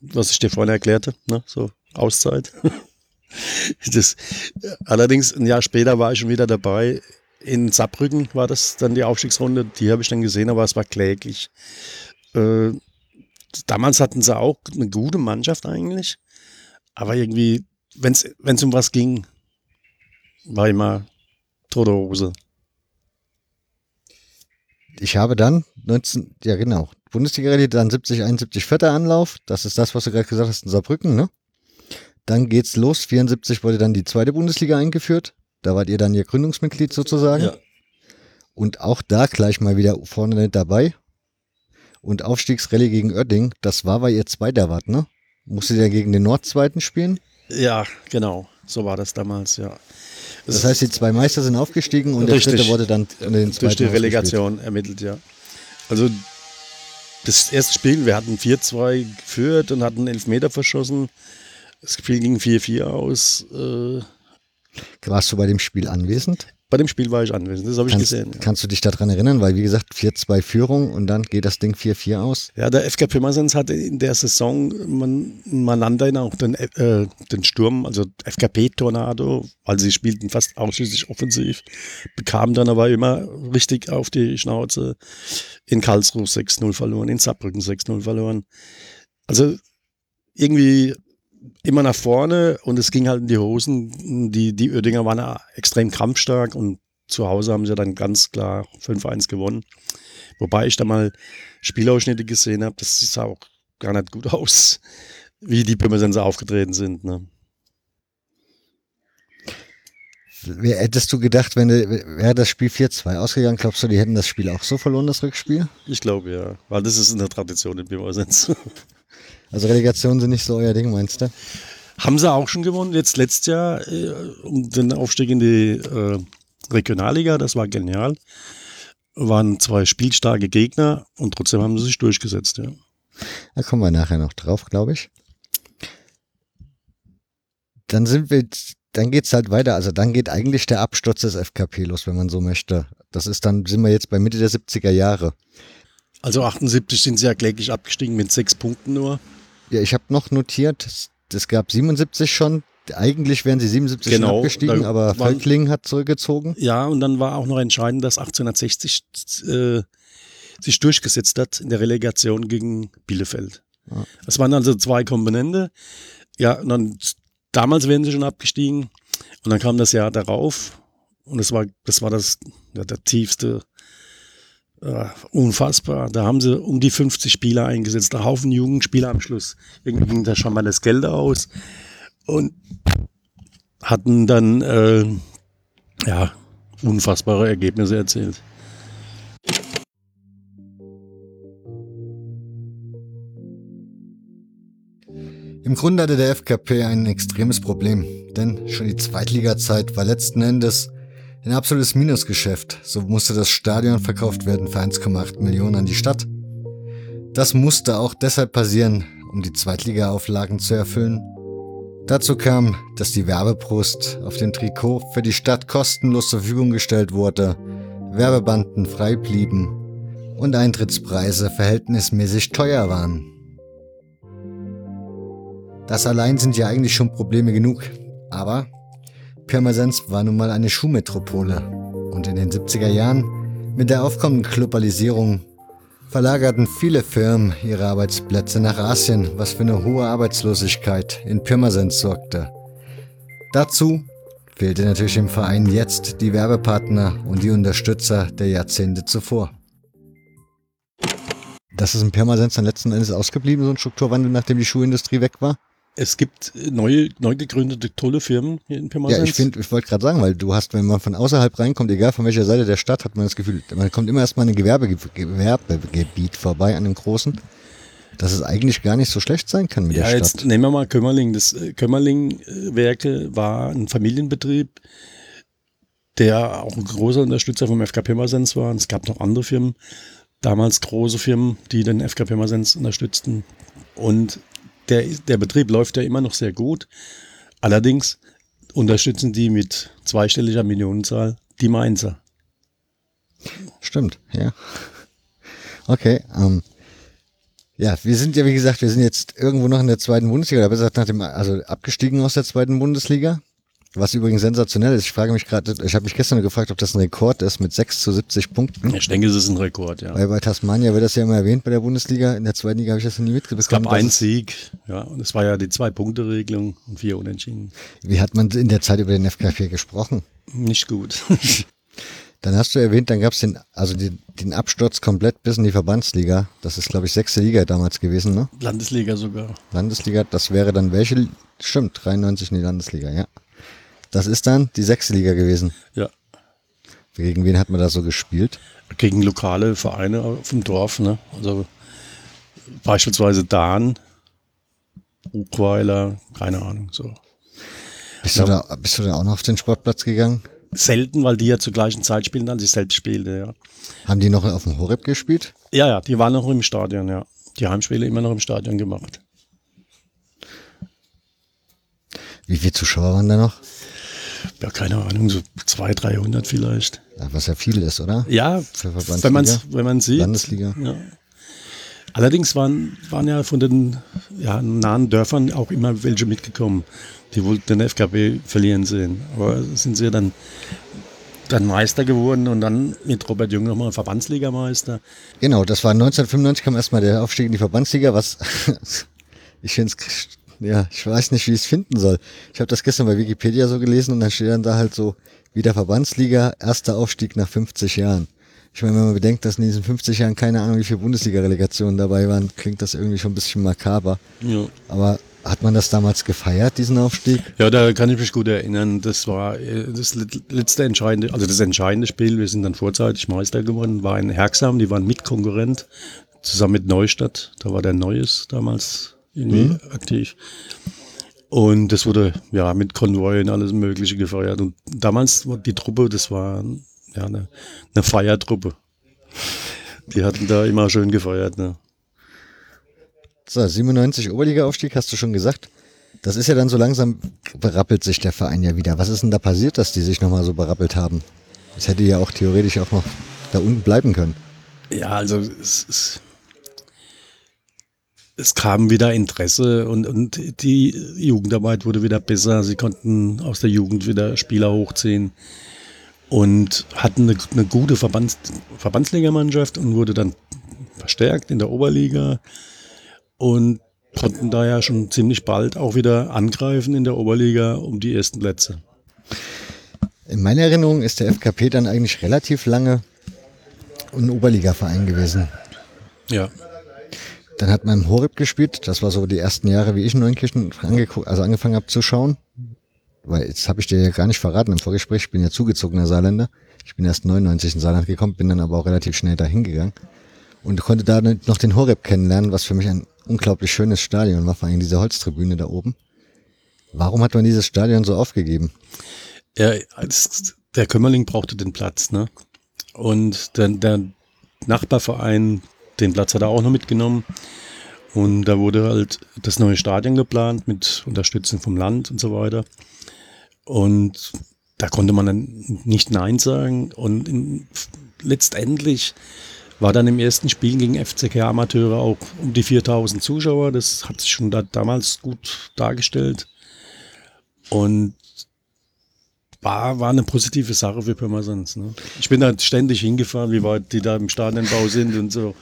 was ich dir vorhin erklärte, ne, so Auszeit. das, allerdings ein Jahr später war ich schon wieder dabei. In Saarbrücken war das dann die Aufstiegsrunde, die habe ich dann gesehen, aber es war kläglich. Äh, damals hatten sie auch eine gute Mannschaft eigentlich, aber irgendwie, wenn es um was ging, war immer tote Hose. ich habe dann 19, ja genau, Bundesliga-Rallye, dann 70, 71 vierter Anlauf. Das ist das, was du gerade gesagt hast in Saarbrücken, ne? Dann geht's los. 74 wurde dann die zweite Bundesliga eingeführt. Da wart ihr dann ihr Gründungsmitglied sozusagen. Ja. Und auch da gleich mal wieder vorne dabei. Und Aufstiegsrallye gegen Oerding, das war, weil ihr Zweiter wart, ne? Musstet ihr gegen den Nordzweiten spielen? Ja, genau. So war das damals, ja. Das heißt, die zwei Meister sind aufgestiegen und der Richtig. dritte wurde dann in den durch zweiten die ausgespielt. Relegation ermittelt, ja. Also das erste Spiel, wir hatten 4-2 geführt und hatten Elfmeter verschossen. Das Spiel ging 4-4 aus. Äh, Warst du bei dem Spiel anwesend? bei dem Spiel war ich anwesend, das habe ich Kannst, gesehen. Ja. kannst du dich daran erinnern? Weil, wie gesagt, 4-2 Führung und dann geht das Ding 4-4 aus. Ja, der FK Pirmasens hatte in der Saison, man, man nannte ihn auch den, äh, den Sturm, also FKP-Tornado, weil sie spielten fast ausschließlich offensiv, bekamen dann aber immer richtig auf die Schnauze. In Karlsruhe 6-0 verloren, in Saarbrücken 6-0 verloren. Also irgendwie immer nach vorne und es ging halt in die Hosen. Die, die Oerdinger waren extrem kampfstark und zu Hause haben sie dann ganz klar 5-1 gewonnen. Wobei ich da mal Spielausschnitte gesehen habe, das sah auch gar nicht gut aus, wie die Pirmasenser aufgetreten sind. Ne? Wer hättest du gedacht, wenn wäre das Spiel 4-2 ausgegangen, glaubst du, die hätten das Spiel auch so verloren, das Rückspiel? Ich glaube ja, weil das ist eine Tradition in Pirmasens. Also Relegationen sind nicht so euer Ding, meinst du? haben sie auch schon gewonnen, jetzt letztes Jahr äh, um den Aufstieg in die äh, Regionalliga, das war genial. Waren zwei spielstarke Gegner und trotzdem haben sie sich durchgesetzt. Ja. Da kommen wir nachher noch drauf, glaube ich. Dann sind wir, dann geht's halt weiter. Also dann geht eigentlich der Absturz des FKP los, wenn man so möchte. Das ist dann, sind wir jetzt bei Mitte der 70er Jahre. Also 78 sind sie ja kläglich abgestiegen mit sechs Punkten nur. Ja, ich habe noch notiert, es- gab 77 schon. Eigentlich wären sie 77 schon Genau, abgestiegen, aber Völkling hat zurückgezogen. Ja, und dann war auch noch entscheidend, dass 1860 äh, sich durchgesetzt hat in der Relegation gegen Bielefeld. Ja. Das waren also zwei Komponente. Ja, und dann damals wären sie schon abgestiegen und dann kam das Jahr darauf und das war das war das ja, der tiefste äh, unfassbar. Da haben sie um die 50 Spieler eingesetzt, ein Haufen Jugendspieler am Schluss. Irgendwie ging da schon mal das Geld aus und hatten dann äh, ja, unfassbare Ergebnisse erzielt. Im Grunde hatte der FKP ein extremes Problem, denn schon die Zweitliga-Zeit war letzten Endes ein absolutes Minusgeschäft. So musste das Stadion verkauft werden für 1,8 Millionen an die Stadt. Das musste auch deshalb passieren, um die Zweitliga-Auflagen zu erfüllen. Dazu kam, dass die Werbebrust auf dem Trikot für die Stadt kostenlos zur Verfügung gestellt wurde, Werbebanden frei blieben und Eintrittspreise verhältnismäßig teuer waren. Das allein sind ja eigentlich schon Probleme genug. Aber Pirmasens war nun mal eine Schuhmetropole. Und in den 70er Jahren, mit der aufkommenden Globalisierung, verlagerten viele Firmen ihre Arbeitsplätze nach Asien, was für eine hohe Arbeitslosigkeit in Pirmasens sorgte. Dazu fehlte natürlich im Verein jetzt die Werbepartner und die Unterstützer der Jahrzehnte zuvor. Das ist in Pirmasens dann letzten Endes ausgeblieben, so ein Strukturwandel, nachdem die Schuhindustrie weg war? Es gibt neue, neu gegründete tolle Firmen hier in Pirmasens. Ja, ich finde, ich wollte gerade sagen, weil du hast, wenn man von außerhalb reinkommt, egal von welcher Seite der Stadt, hat man das Gefühl, man kommt immer erstmal an ein Gewerbe, Gewerbegebiet vorbei, an einem großen, dass es eigentlich gar nicht so schlecht sein kann mit ja, der jetzt Stadt. nehmen wir mal Kömmerling. Das äh, Kömmerling-Werke war ein Familienbetrieb, der auch ein großer Unterstützer vom FK Pirmasens war. Und es gab noch andere Firmen, damals große Firmen, die den FK Pirmasens unterstützten. Und der, der Betrieb läuft ja immer noch sehr gut. Allerdings unterstützen die mit zweistelliger Millionenzahl die Mainzer. Stimmt, ja. Okay, ähm, ja, wir sind ja, wie gesagt, wir sind jetzt irgendwo noch in der zweiten Bundesliga, oder besser gesagt, nach dem, also abgestiegen aus der zweiten Bundesliga. Was übrigens sensationell ist. Ich frage mich gerade, ich habe mich gestern gefragt, ob das ein Rekord ist mit 6 zu 70 Punkten. Ich denke, es ist ein Rekord, ja. Weil bei Tasmania wird das ja immer erwähnt bei der Bundesliga. In der zweiten Liga habe ich das noch nie mitbekommen. Es gab einen Sieg, ja, und es war ja die Zwei-Punkte-Regelung und vier Unentschieden. Wie hat man in der Zeit über den FK4 gesprochen? Nicht gut. Dann hast du erwähnt, dann gab es den, also den, den Absturz komplett bis in die Verbandsliga. Das ist, glaube ich, sechste Liga damals gewesen, ne? Landesliga sogar. Landesliga, das wäre dann welche? Stimmt, 93 in die Landesliga, ja. Das ist dann die sechste Liga gewesen. Ja. Gegen wen hat man da so gespielt? Gegen lokale Vereine vom Dorf, ne? Also beispielsweise Dahn, Buchweiler, keine Ahnung, so. Bist, du da, bist du da auch noch auf den Sportplatz gegangen? Selten, weil die ja zur gleichen Zeit spielen, als ich selbst spielte, ja. Haben die noch auf dem Horeb gespielt? Ja, ja, die waren noch im Stadion, ja. Die Heimspiele immer noch im Stadion gemacht. Wie viele Zuschauer waren da noch? Ja, keine Ahnung, so 200, 300 vielleicht. Ja, was ja viel ist, oder? Ja, wenn man wenn man sieht. Landesliga. Ja. Allerdings waren, waren ja von den ja, nahen Dörfern auch immer welche mitgekommen. Die wollten den FKB verlieren sehen. Aber sind sie dann, dann Meister geworden und dann mit Robert Jung nochmal Verbandsligameister. Genau, das war 1995 kam erstmal der Aufstieg in die Verbandsliga, was ich finde ja, ich weiß nicht, wie ich es finden soll. Ich habe das gestern bei Wikipedia so gelesen und dann steht dann da halt so wieder Verbandsliga, erster Aufstieg nach 50 Jahren. Ich meine, wenn man bedenkt, dass in diesen 50 Jahren keine Ahnung, wie viele Bundesliga-Relegationen dabei waren, klingt das irgendwie schon ein bisschen makaber. Ja. Aber hat man das damals gefeiert, diesen Aufstieg? Ja, da kann ich mich gut erinnern. Das war äh, das letzte entscheidende, also das entscheidende Spiel. Wir sind dann vorzeitig Meister geworden, war in Herxham, die waren Mitkonkurrent, zusammen mit Neustadt. Da war der Neues damals irgendwie Mhm. aktiv. Und das wurde ja mit Konvoi und alles Mögliche gefeiert. Und damals war die Truppe, das war ja eine, eine Feiertruppe. Die hatten da immer schön gefeiert. Ne? So, 97 Oberliga-Aufstieg, hast du schon gesagt. Das ist ja dann so langsam, berappelt sich der Verein ja wieder. Was ist denn da passiert, dass die sich nochmal so berappelt haben? Das hätte ja auch theoretisch auch noch da unten bleiben können. Ja, also es, es, es kam wieder Interesse und, und die Jugendarbeit wurde wieder besser. Sie konnten aus der Jugend wieder Spieler hochziehen und hatten eine, eine gute Verbands, Verbandsligamannschaft und wurde dann verstärkt in der Oberliga und konnten da ja schon ziemlich bald auch wieder angreifen in der Oberliga um die ersten Plätze. In meiner Erinnerung ist der FKP dann eigentlich relativ lange ein Oberliga-Verein gewesen. Ja. Dann hat man im Horeb gespielt. Das war so die ersten Jahre, wie ich in Neunkirchen angeguckt, also angefangen habe zu schauen. Weil jetzt habe ich dir ja gar nicht verraten im Vorgespräch. Ich bin ja zugezogener Saarländer. Ich bin erst 99 in Saarland gekommen, bin dann aber auch relativ schnell dahin gegangen und konnte da noch den Horeb kennenlernen, was für mich ein unglaublich schönes Stadion war, vor allem diese Holztribüne da oben. Warum hat man dieses Stadion so aufgegeben? Ja, es- der Kömmerling brauchte den Platz, ne? Und der, der Nachbarverein, den Platz hat er auch noch mitgenommen. Und da wurde halt das neue Stadion geplant mit Unterstützung vom Land und so weiter. Und da konnte man dann nicht Nein sagen. Und in, letztendlich war dann im ersten Spiel gegen FCK Amateure auch um die 4000 Zuschauer. Das hat sich schon da, damals gut dargestellt. Und war, war eine positive Sache für Pirmasens. Ne? Ich bin da ständig hingefahren, wie weit die da im Stadionbau sind und so.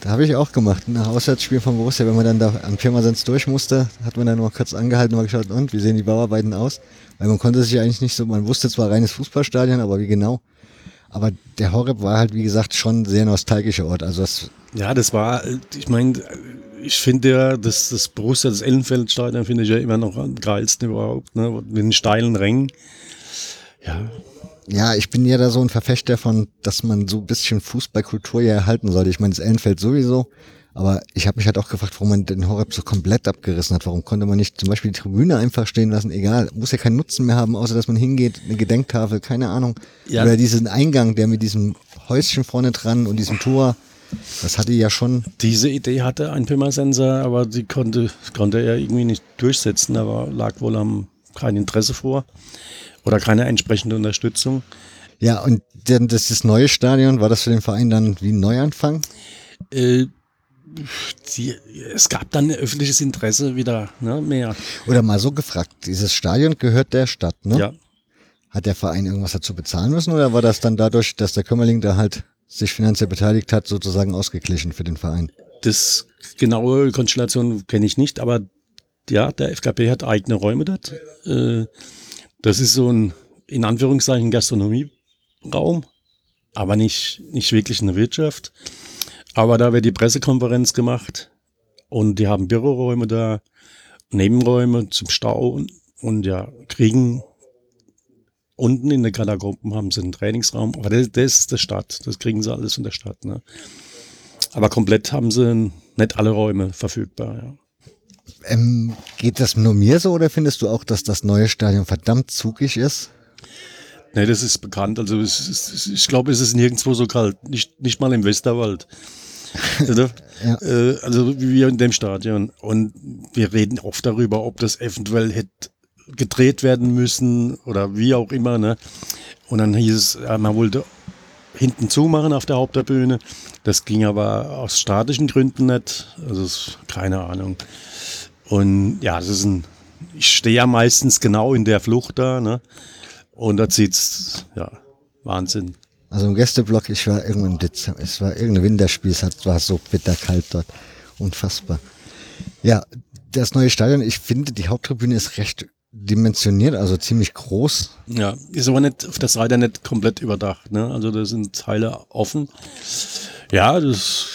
Da habe ich auch gemacht. Ein Auswärtsspiel von Borussia, wenn man dann da am Pirmasens durch musste, hat man dann mal kurz angehalten und mal geschaut, und wie sehen die Bauarbeiten aus? Weil man konnte sich eigentlich nicht so, man wusste zwar reines Fußballstadion, aber wie genau? Aber der Horeb war halt, wie gesagt, schon ein sehr nostalgischer Ort. Also das, Ja, das war, ich meine, ich finde ja, das, das Borussia, das Ellenfeldstadion finde ich ja immer noch am geilsten überhaupt, ne? mit den steilen Rängen. Ja, ja, ich bin ja da so ein Verfechter von, dass man so ein bisschen Fußballkultur ja erhalten sollte. Ich meine, das Ellenfeld sowieso, aber ich habe mich halt auch gefragt, warum man den Horeb so komplett abgerissen hat. Warum konnte man nicht zum Beispiel die Tribüne einfach stehen lassen? Egal, muss ja keinen Nutzen mehr haben, außer dass man hingeht, eine Gedenktafel, keine Ahnung. Ja. Oder diesen Eingang, der mit diesem Häuschen vorne dran und diesem Tor, das hatte ja schon, diese Idee hatte ein Pirmasenser, aber die konnte, konnte er irgendwie nicht durchsetzen, aber lag wohl am kein Interesse vor oder keine entsprechende Unterstützung. ja, und dann das, das neue Stadion, war das für den Verein dann wie ein Neuanfang? Äh, die, es gab dann öffentliches Interesse wieder ne, mehr. Oder mal so gefragt, dieses Stadion gehört der Stadt, ne? Ja, Hat der Verein irgendwas dazu bezahlen müssen oder war das dann dadurch, dass der Kömmerling da halt sich finanziell beteiligt hat, sozusagen ausgeglichen für den Verein? das genaue Konstellation kenne ich nicht, aber ja, der FKP hat eigene Räume dort. Äh, das ist so ein, in Anführungszeichen, Gastronomieraum. aber nicht, nicht wirklich eine Wirtschaft. Aber da wird die Pressekonferenz gemacht und die haben Büroräume da, Nebenräume zum Stau und, und ja, kriegen unten in der Katakomben haben sie einen Trainingsraum, aber das, das ist der Stadt, das kriegen sie alles in der Stadt. Ne? Aber komplett haben sie nicht alle Räume verfügbar. Ja. Ähm, geht das nur mir so oder findest du auch, dass das neue Stadion verdammt zugig ist? Nee, das ist bekannt. Also es ist, ich glaube, es ist nirgendwo so kalt. Nicht, nicht mal im Westerwald. ja. äh, also wie wir in dem Stadion. Und wir reden oft darüber, ob das eventuell hätte gedreht werden müssen oder wie auch immer. Ne? Und dann hieß es, ja, man wollte hinten zumachen auf der Haupttribüne. Das ging aber aus statischen Gründen nicht. Also ist, keine Ahnung. Und ja, das ist ein, ich stehe ja meistens genau in der Flucht da, ne? Und da zieht's, ja, Wahnsinn. Also im Gästeblock, ich war irgendwann Dezember, es war irgendein Winterspiel, es war so bitterkalt dort. Unfassbar. Ja, das neue Stadion, ich finde, die Haupttribüne ist recht dimensioniert, also ziemlich groß. Ja, ist aber nicht auf das Reiter nicht komplett überdacht, ne? Also da sind Teile offen. Ja, das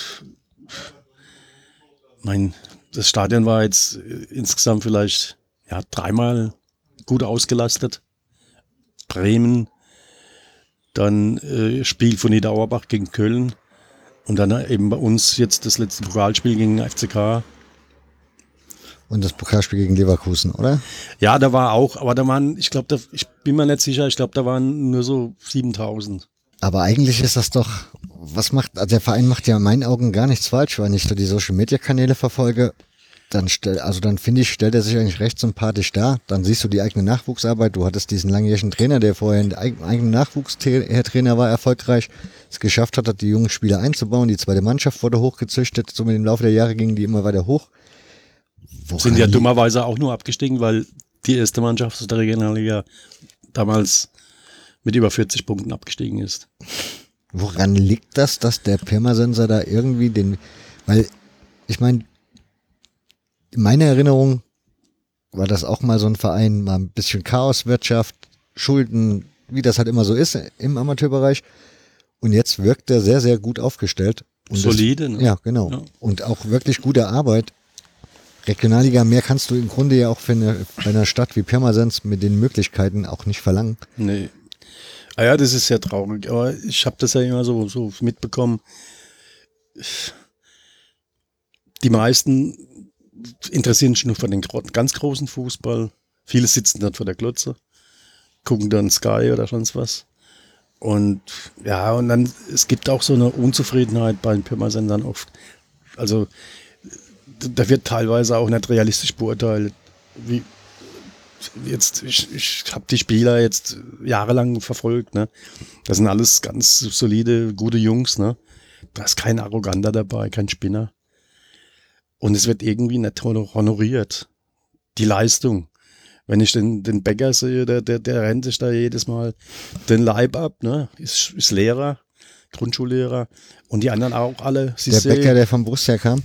mein das Stadion war jetzt insgesamt vielleicht ja dreimal gut ausgelastet. Bremen, dann äh, Spiel von Niederauerbach gegen Köln und dann eben bei uns jetzt das letzte Pokalspiel gegen FCK. Und das Pokalspiel gegen Leverkusen, oder? Ja, da war auch, aber da waren, ich glaube, ich bin mir nicht sicher, ich glaube, da waren nur so 7000. Aber eigentlich ist das doch, was macht, also der Verein macht ja in meinen Augen gar nichts falsch, wenn ich so die Social Media Kanäle verfolge dann stell, also dann finde ich, stellt er sich eigentlich recht sympathisch dar. Dann siehst du die eigene Nachwuchsarbeit. Du hattest diesen langjährigen Trainer, der vorher ein eigener Nachwuchstrainer war, erfolgreich, es geschafft hat, die jungen Spieler einzubauen. Die zweite Mannschaft wurde hochgezüchtet. So mit dem Laufe der Jahre gingen die immer weiter hoch. Woran Sind ja dummerweise auch nur abgestiegen, weil die erste Mannschaft aus der Regionalliga damals mit über 40 Punkten abgestiegen ist. Woran liegt das, dass der Pirmasensor da irgendwie den, weil ich meine, in meiner Erinnerung war das auch mal so ein Verein, mal ein bisschen Chaoswirtschaft, Schulden, wie das halt immer so ist im Amateurbereich. Und jetzt wirkt er sehr, sehr gut aufgestellt. Und Solide, das, ne? Ja, genau. Ja. Und auch wirklich gute Arbeit. Regionalliga, mehr kannst du im Grunde ja auch für eine, bei einer Stadt wie Pirmasens mit den Möglichkeiten auch nicht verlangen. Nee. Ah ja, das ist sehr traurig. Aber ich habe das ja immer so, so mitbekommen. Die meisten interessieren sich nur für den ganz großen Fußball. Viele sitzen dann vor der Glotze, gucken dann Sky oder sonst was. Und ja, und dann, es gibt auch so eine Unzufriedenheit bei den Pirmasendern oft. Also, da wird teilweise auch nicht realistisch beurteilt. Wie, jetzt, ich, ich habe die Spieler jetzt jahrelang verfolgt, ne? Das sind alles ganz solide, gute Jungs, ne? Da ist kein Arroganter dabei, kein Spinner. Und es wird irgendwie nicht honoriert. Die Leistung. Wenn ich den, den Bäcker sehe, der, der, der rennt sich da jedes Mal den Leib ab, ne? Ist, ist Lehrer, Grundschullehrer. Und die anderen auch alle. Sie der Bäcker, der vom Borussia kam?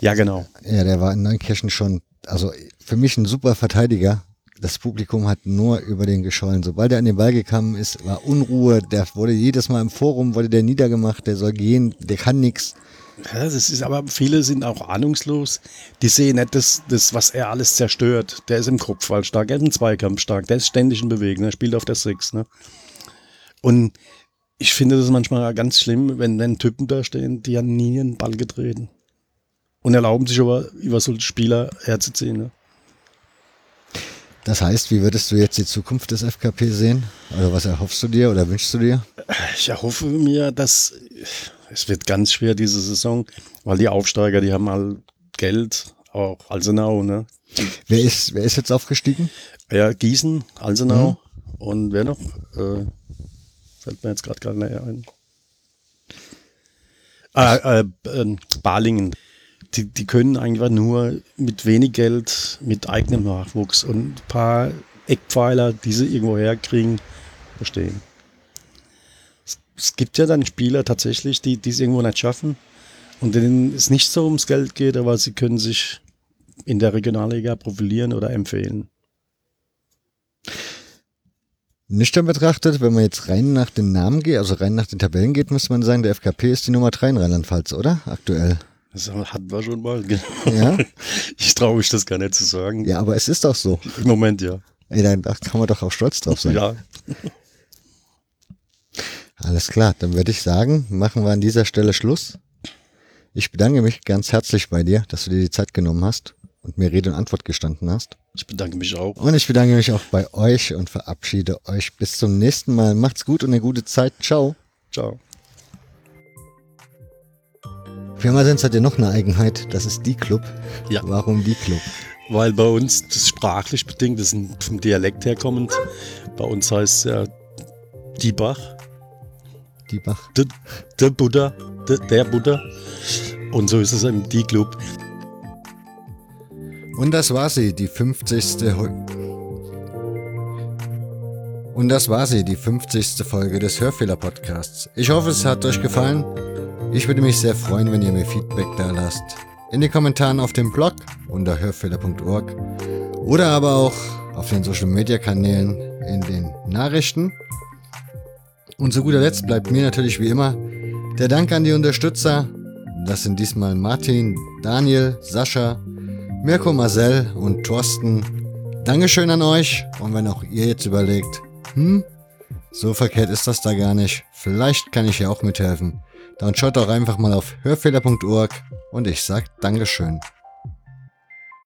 Ja, genau. Ja, der war in Neunkirchen schon, also für mich ein super Verteidiger. Das Publikum hat nur über den geschollen. Sobald er an den Ball gekommen ist, war Unruhe. Der wurde jedes Mal im Forum, wurde der niedergemacht, der soll gehen, der kann nichts. Ja, das ist aber viele sind auch ahnungslos. Die sehen nicht das, das, was er alles zerstört. Der ist im Kopfball stark, er ist im Zweikampf stark, der ist ständig in Bewegung, er spielt auf der Six. Ne? Und ich finde das manchmal ganz schlimm, wenn, wenn Typen da stehen, die haben nie einen Ball getreten. Und erlauben sich aber über solche Spieler herzuziehen. Ne? Das heißt, wie würdest du jetzt die Zukunft des FKP sehen? Oder was erhoffst du dir oder wünschst du dir? Ich erhoffe mir, dass es wird ganz schwer diese Saison, weil die Aufsteiger, die haben all Geld, auch Alsenau, ne? Wer ist, wer ist jetzt aufgestiegen? Ja, Gießen, Alsenau mhm. und wer noch? Äh, fällt mir jetzt gerade gar nicht ein. Ah, äh, äh, Balingen. Die, die können eigentlich nur mit wenig Geld, mit eigenem Nachwuchs und ein paar Eckpfeiler, die sie irgendwo herkriegen, verstehen es gibt ja dann Spieler tatsächlich, die es irgendwo nicht schaffen und denen es nicht so ums Geld geht, aber sie können sich in der Regionalliga profilieren oder empfehlen. Nüchtern betrachtet, wenn man jetzt rein nach den Namen geht, also rein nach den Tabellen geht, müsste man sagen, der FKP ist die Nummer 3 in Rheinland-Pfalz, oder? Aktuell. Das hatten wir schon mal. genau. Ja? Ich traue mich das gar nicht zu sagen. Ja, aber es ist doch so. Im Moment ja. Ey, da da kann man doch auch stolz drauf sein. Ja. Alles klar, dann würde ich sagen, machen wir an dieser Stelle Schluss. Ich bedanke mich ganz herzlich bei dir, dass du dir die Zeit genommen hast und mir Rede und Antwort gestanden hast. Ich bedanke mich auch. Und ich bedanke mich auch bei euch und verabschiede euch bis zum nächsten Mal. Macht's gut und eine gute Zeit. Ciao. Ciao. Pirmasens hat ja noch eine Eigenheit, das ist die Club. Ja. Warum die Club? Weil bei uns das sprachlich bedingt, das ist vom Dialekt herkommend. Bei uns heißt ja die Bach, Die Bach. de, de Buddha, de, der Buddha. Und so ist es im die Club. Und das war sie, die 50. Hol Und das war sie, die 50. Folge des Hörfehler-Podcasts. Ich hoffe, es hat euch gefallen. Ich würde mich sehr freuen, wenn ihr mir Feedback da lasst. In den Kommentaren auf dem Blog unter hörfehler.org oder aber auch auf den Social Media Kanälen in den Nachrichten. Und zu guter Letzt bleibt mir natürlich wie immer der Dank an die Unterstützer. Das sind diesmal Martin, Daniel, Sascha, Mirko, Marcel und Thorsten. Dankeschön an euch. Und wenn auch ihr jetzt überlegt, hm, so verkehrt ist das da gar nicht. Vielleicht kann ich ja auch mithelfen. Dann schaut doch einfach mal auf hörfehler.org und ich sag Dankeschön.